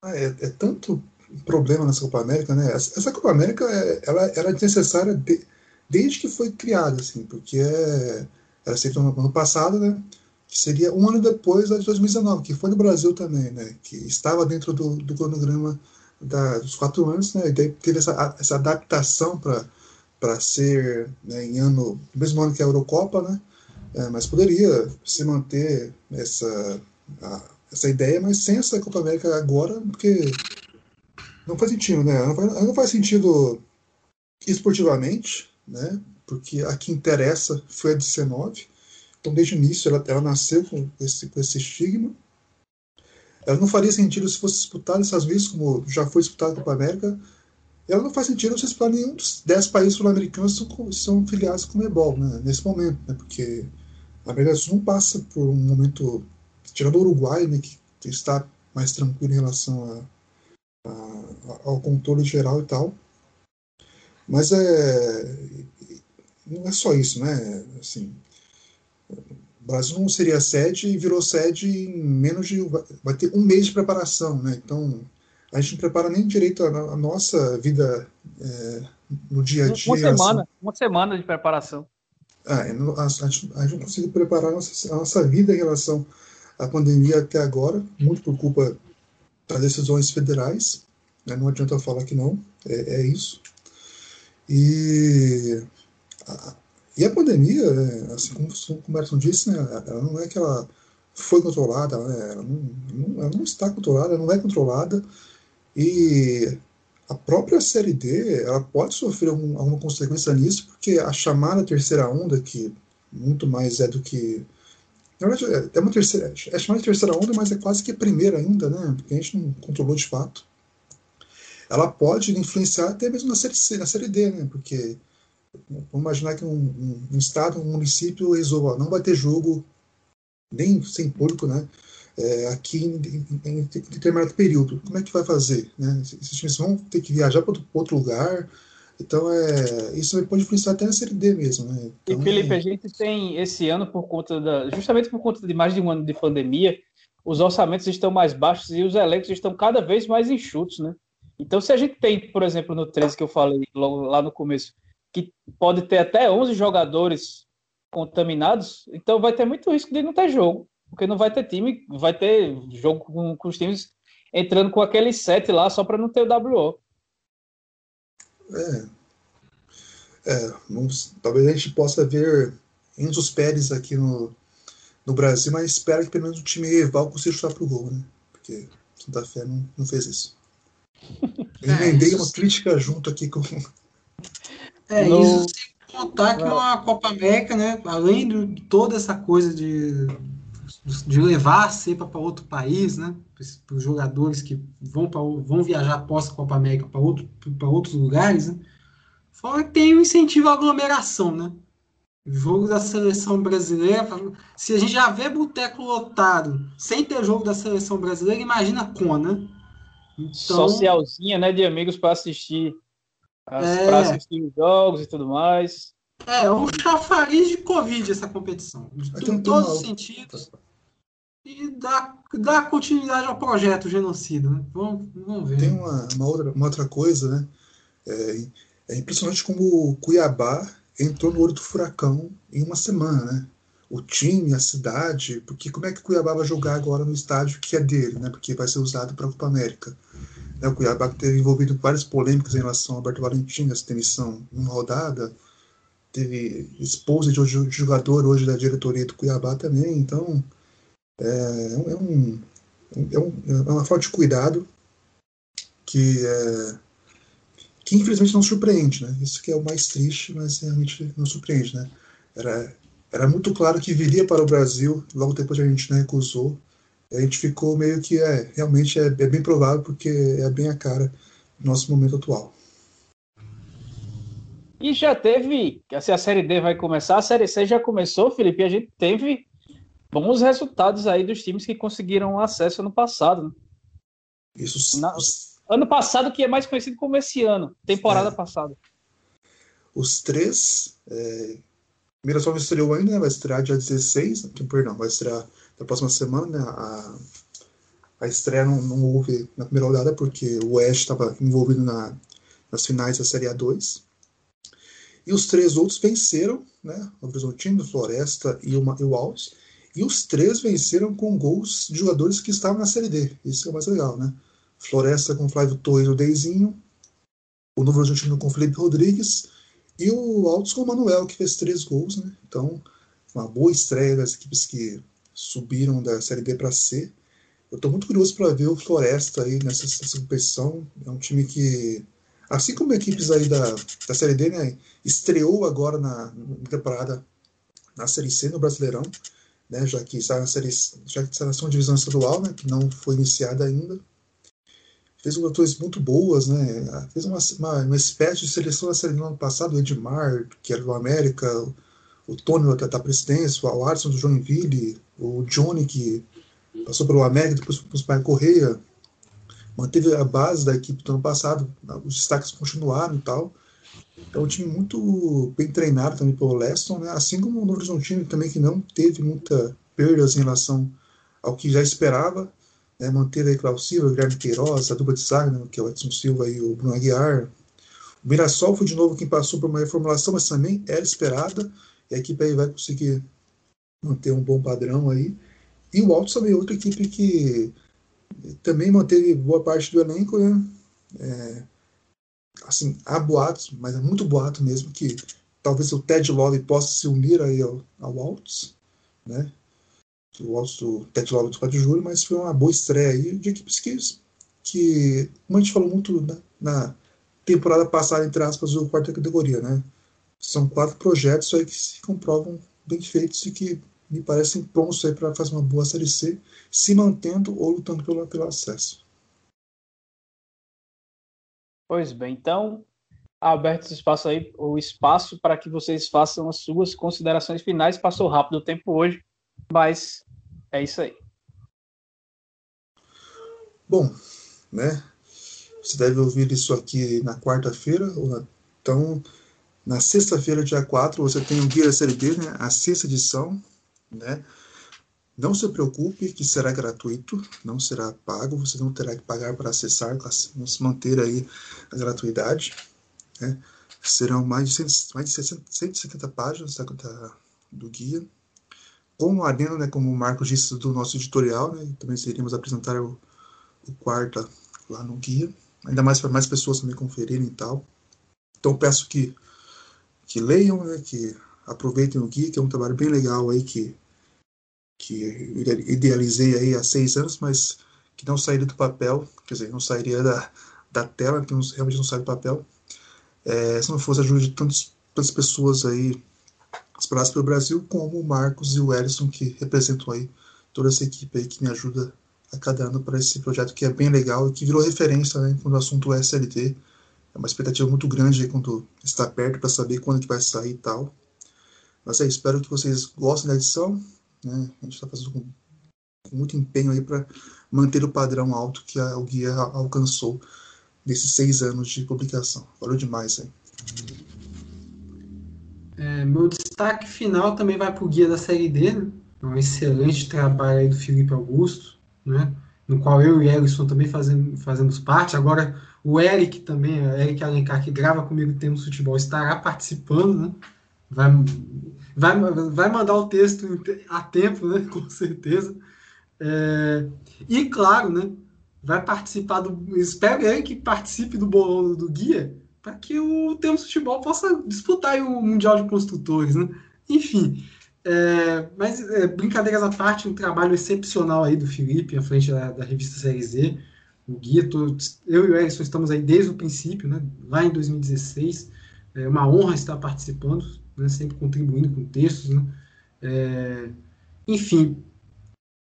Ah, é, é, tanto problema nessa Copa América, né? Essa, essa Copa América, é, ela era é necessária de, desde que foi criada, assim, porque é, era feita no ano passado, né? Que seria um ano depois da de 2019, que foi no Brasil também, né? Que estava dentro do, do cronograma da, dos quatro anos, né? E daí teve essa, essa adaptação para ser né, em ano, no mesmo ano que a Eurocopa, né? É, mas poderia se manter essa a, essa ideia, mas sem essa Copa América agora, porque não faz sentido, né? Não faz, não faz sentido esportivamente, né? Porque a que interessa foi a 19. Então, desde o início, ela, ela nasceu com esse, com esse estigma. Ela não faria sentido se fosse disputada essas vezes, como já foi disputada a Copa América. Ela não faz sentido você disputar nenhum dos 10 países sul-americanos são, são filiados com o EBOL, né? nesse momento, né? Porque a América do Sul não passa por um momento tirando o Uruguai, né, que está mais tranquilo em relação a, a, ao controle geral e tal. Mas é, não é só isso, né? Assim, o Brasil não seria sede e virou sede em menos de. Vai ter um mês de preparação, né? Então, a gente não prepara nem direito a, a nossa vida é, no dia a dia. Uma semana, assim. uma semana de preparação. Ah, a, gente, a gente não consegue preparar a nossa, a nossa vida em relação a pandemia até agora, muito por culpa das decisões federais. Né? Não adianta falar que não, é, é isso. E a, e a pandemia, né, assim como, como o Merson disse, né, ela não é que ela foi controlada, né, ela, não, não, ela não está controlada, ela não é controlada. E a própria série D ela pode sofrer algum, alguma consequência nisso, porque a chamada terceira onda, que muito mais é do que Na verdade, é, é uma terceira, é chamada de terceira onda, mas é quase que a primeira ainda, né? Porque a gente não controlou de fato. Ela pode influenciar até mesmo na série C, na série D, né? Porque vamos imaginar que um, um, um estado, um município resolva, não vai ter jogo nem sem público, né? É, aqui em, em, em, determinado período. Como é que vai fazer? Né? Esses times vão ter que viajar para outro, lugar. Então, é, isso pode influenciar até na Série D mesmo. Né? Então, e, Felipe, é... a gente tem esse ano, por conta da. Justamente por conta de mais de um ano de pandemia, os orçamentos estão mais baixos e os elencos estão cada vez mais enxutos, né? Então, se a gente tem, por exemplo, no 13 que eu falei logo lá no começo, que pode ter até 11 jogadores contaminados, então vai ter muito risco de não ter jogo, porque não vai ter time, vai ter jogo com, com os times entrando com aquele set lá só para não ter o WO. É. é vamos, talvez a gente possa ver Enzo Pérez aqui no, no Brasil, mas espero que pelo menos o time rival consiga chutar pro gol, né? Porque Santa Fé não, não fez isso. Eu emendei é, uma crítica junto aqui com. É, no... isso sem contar que é uma Copa América, né? Além de toda essa coisa de, de levar a cepa para outro país, né? Para os jogadores que vão, pra, vão viajar após a Copa América para outro, outros lugares, né? Fora que tem o um incentivo à aglomeração, né? Jogo da seleção brasileira. Se a gente já vê boteco lotado sem ter jogo da seleção brasileira, imagina com, né? Então, Socialzinha, né? De amigos para assistir é... para assistir os jogos e tudo mais. É, um chafariz de Covid essa competição. Em todos os sentidos. E dá, dá continuidade ao projeto genocida. Né? Vamos, vamos ver. Tem uma, uma, outra, uma outra coisa, né? É, é impressionante como o Cuiabá entrou no olho do furacão em uma semana, né? O time, a cidade, porque como é que o Cuiabá vai jogar agora no estádio que é dele, né? Porque vai ser usado para a Copa América. Né, o Cuiabá teve envolvido em várias polêmicas em relação ao Alberto Valentim, essa demissão em uma rodada. Teve esposa de jogador hoje da diretoria do Cuiabá também. Então, é, é, um, é, um, é uma falta de cuidado que, é, que infelizmente não surpreende. Né? Isso que é o mais triste, mas realmente não surpreende. Né? Era, era muito claro que viria para o Brasil, logo depois a gente recusou a gente ficou meio que é, realmente é, é bem provável porque é bem a cara do nosso momento atual. E já teve, se a Série D vai começar, a Série C já começou, Felipe, e a gente teve bons resultados aí dos times que conseguiram acesso ano passado. Né? Isso. Na, ano passado, que é mais conhecido como esse ano, temporada é. passada. Os três. É, Mirassol estreou ainda, né? vai estrear dia 16, perdão, vai estrear na próxima semana, né, a, a estreia não, não houve na primeira rodada porque o Oeste estava envolvido na, nas finais da Série A2. E os três outros venceram, né? O Horizontino, Floresta e o, e o Alves. E os três venceram com gols de jogadores que estavam na Série D. Isso é o mais legal, né? Floresta com Flávio Torres o Deizinho. O Novo Horizontino com Felipe Rodrigues. E o Alves com o Manuel, que fez três gols, né? Então, uma boa estreia das equipes que subiram da Série B para C. Eu estou muito curioso para ver o Floresta aí nessa, nessa, competição. É um time que, assim como equipes aí da, da Série D, né, estreou agora na, na temporada na Série C, no Brasileirão, né, já que está na série, já que está na divisão estadual, né, que não foi iniciada ainda. Fez jogadores muito boas, né? Fez uma, uma, uma espécie de seleção da Série D no ano passado, o Edmar, que era do América, o Tony da, da presidência, o Alisson do Joinville, o Johnny, que passou pelo América, depois para o Spy Correia, manteve a base da equipe do ano passado, os destaques continuaram e tal. É um time muito bem treinado também pelo Leston, né? assim como o Novo Horizontino também, que não teve muita perdas em relação ao que já esperava. Né? Manteve aí Cláudio Silva, Guilherme Queiroz, a dupla de zaga, que é o Edson Silva e o Bruno Aguiar. O Mirassol foi de novo quem passou por uma reformulação, mas também era esperada. E a equipe aí vai conseguir manter um bom padrão aí. E o Altos também é outra equipe que também manteve boa parte do elenco, né? É, assim, há boatos, mas é muito boato mesmo que talvez o Ted Love possa se unir aí ao, ao Altos, né? O Altos do Ted Love do 4 de julho, mas foi uma boa estreia aí de equipes que, que como a gente falou muito na, na temporada passada, entre aspas, do quarta categoria, né? São quatro projetos aí que se comprovam bem feitos e que me parecem prontos aí para fazer uma boa Série C, se mantendo ou lutando pelo, pelo acesso. Pois bem, então aberto esse espaço aí, o espaço para que vocês façam as suas considerações finais. Passou rápido o tempo hoje, mas é isso aí. Bom, né? Você deve ouvir isso aqui na quarta-feira, então na sexta-feira, dia 4, você tem o Guia da Série né? A sexta edição, né? Não se preocupe que será gratuito, não será pago, você não terá que pagar para acessar, vamos manter aí a gratuidade. Né? Serão mais de, 100, mais de 60, 170 páginas da, da, do guia. Com adendo, né, como o Marcos disse, do nosso editorial, né, também seríamos apresentar o, o lá no guia, ainda mais para mais pessoas também conferirem e tal. Então peço que, que leiam, né, que aproveitem o guia, que é um trabalho bem legal aí que, que idealizei aí há seis anos, mas que não sairia do papel, quer dizer, não sairia da, da tela, que não, realmente não sai do papel, é, se não fosse a ajuda de tantas, tantas pessoas aí espalhadas pelo Brasil, como o Marcos e o Ellison, que representam aí toda essa equipe aí que me ajuda a cada ano para esse projeto que é bem legal e que virou referência né, quando o assunto é SLT. É uma expectativa muito grande aí quando está perto para saber quando que vai sair e tal. Mas é, espero que vocês gostem da edição. Né? A gente está fazendo com, com, muito empenho aí para manter o padrão alto que a, o guia alcançou desses seis anos de publicação. Valeu demais, hein? É, meu destaque final também vai para o guia da série D, né? É um excelente trabalho aí do Felipe Augusto, né? no qual eu e Ellison também fazemos, fazemos parte. Agora, o Eric também, o Eric Alencar, que grava comigo Temos Futebol, estará participando, né? Vai, vai, vai mandar o texto a tempo, né? Com certeza. É, e, claro, né? vai participar do. Espero aí que participe do bolão do guia para que o Temos Futebol possa disputar o Mundial de Construtores, né? Enfim. É, mas é, brincadeiras à parte, um trabalho excepcional aí do Felipe, à frente da, da revista Série Z. O guia, tô, eu e o Erison estamos aí desde o princípio, né? Lá em 2016. É uma honra estar participando, né? sempre contribuindo com textos, né? É, enfim,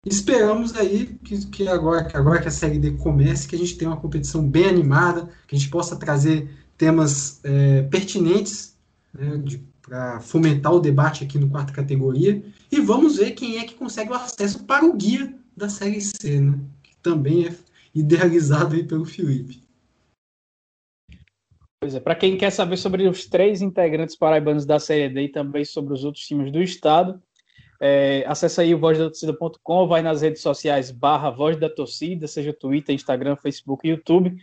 Esperamos aí que, que, agora, que agora que a Série D comece, que a gente tenha uma competição bem animada, que a gente possa trazer temas é, pertinentes né, para fomentar o debate aqui no quarta categoria. E vamos ver quem é que consegue o acesso para o guia da Série C, né, que também é idealizado aí pelo Felipe. Pois é, para quem quer saber sobre os três integrantes paraibanos da Série D e também sobre os outros times do estado, é, acessa aí o vozdatorcida.com, vai nas redes sociais barra Voz da Torcida, seja Twitter, Instagram, Facebook YouTube,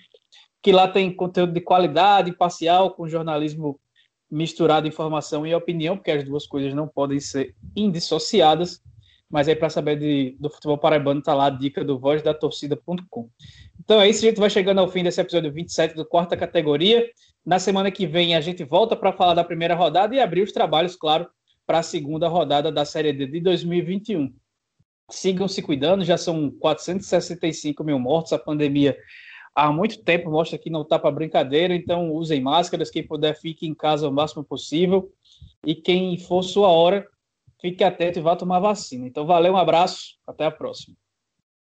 que lá tem conteúdo de qualidade, imparcial, com jornalismo misturado informação e opinião, porque as duas coisas não podem ser indissociadas. Mas aí, para saber de, do futebol paraibano, tá lá a dica do vozdatorcida.com. Então é isso, a gente vai chegando ao fim desse episódio 27 do quarta categoria. Na semana que vem a gente volta para falar da primeira rodada e abrir os trabalhos, claro, para a segunda rodada da Série D de 2021. Sigam se cuidando, já são 465 mil mortos. A pandemia há muito tempo mostra que não está para brincadeira, então usem máscaras. Quem puder, fique em casa o máximo possível. E quem for sua hora, fique atento e vá tomar vacina. Então, valeu, um abraço, até a próxima.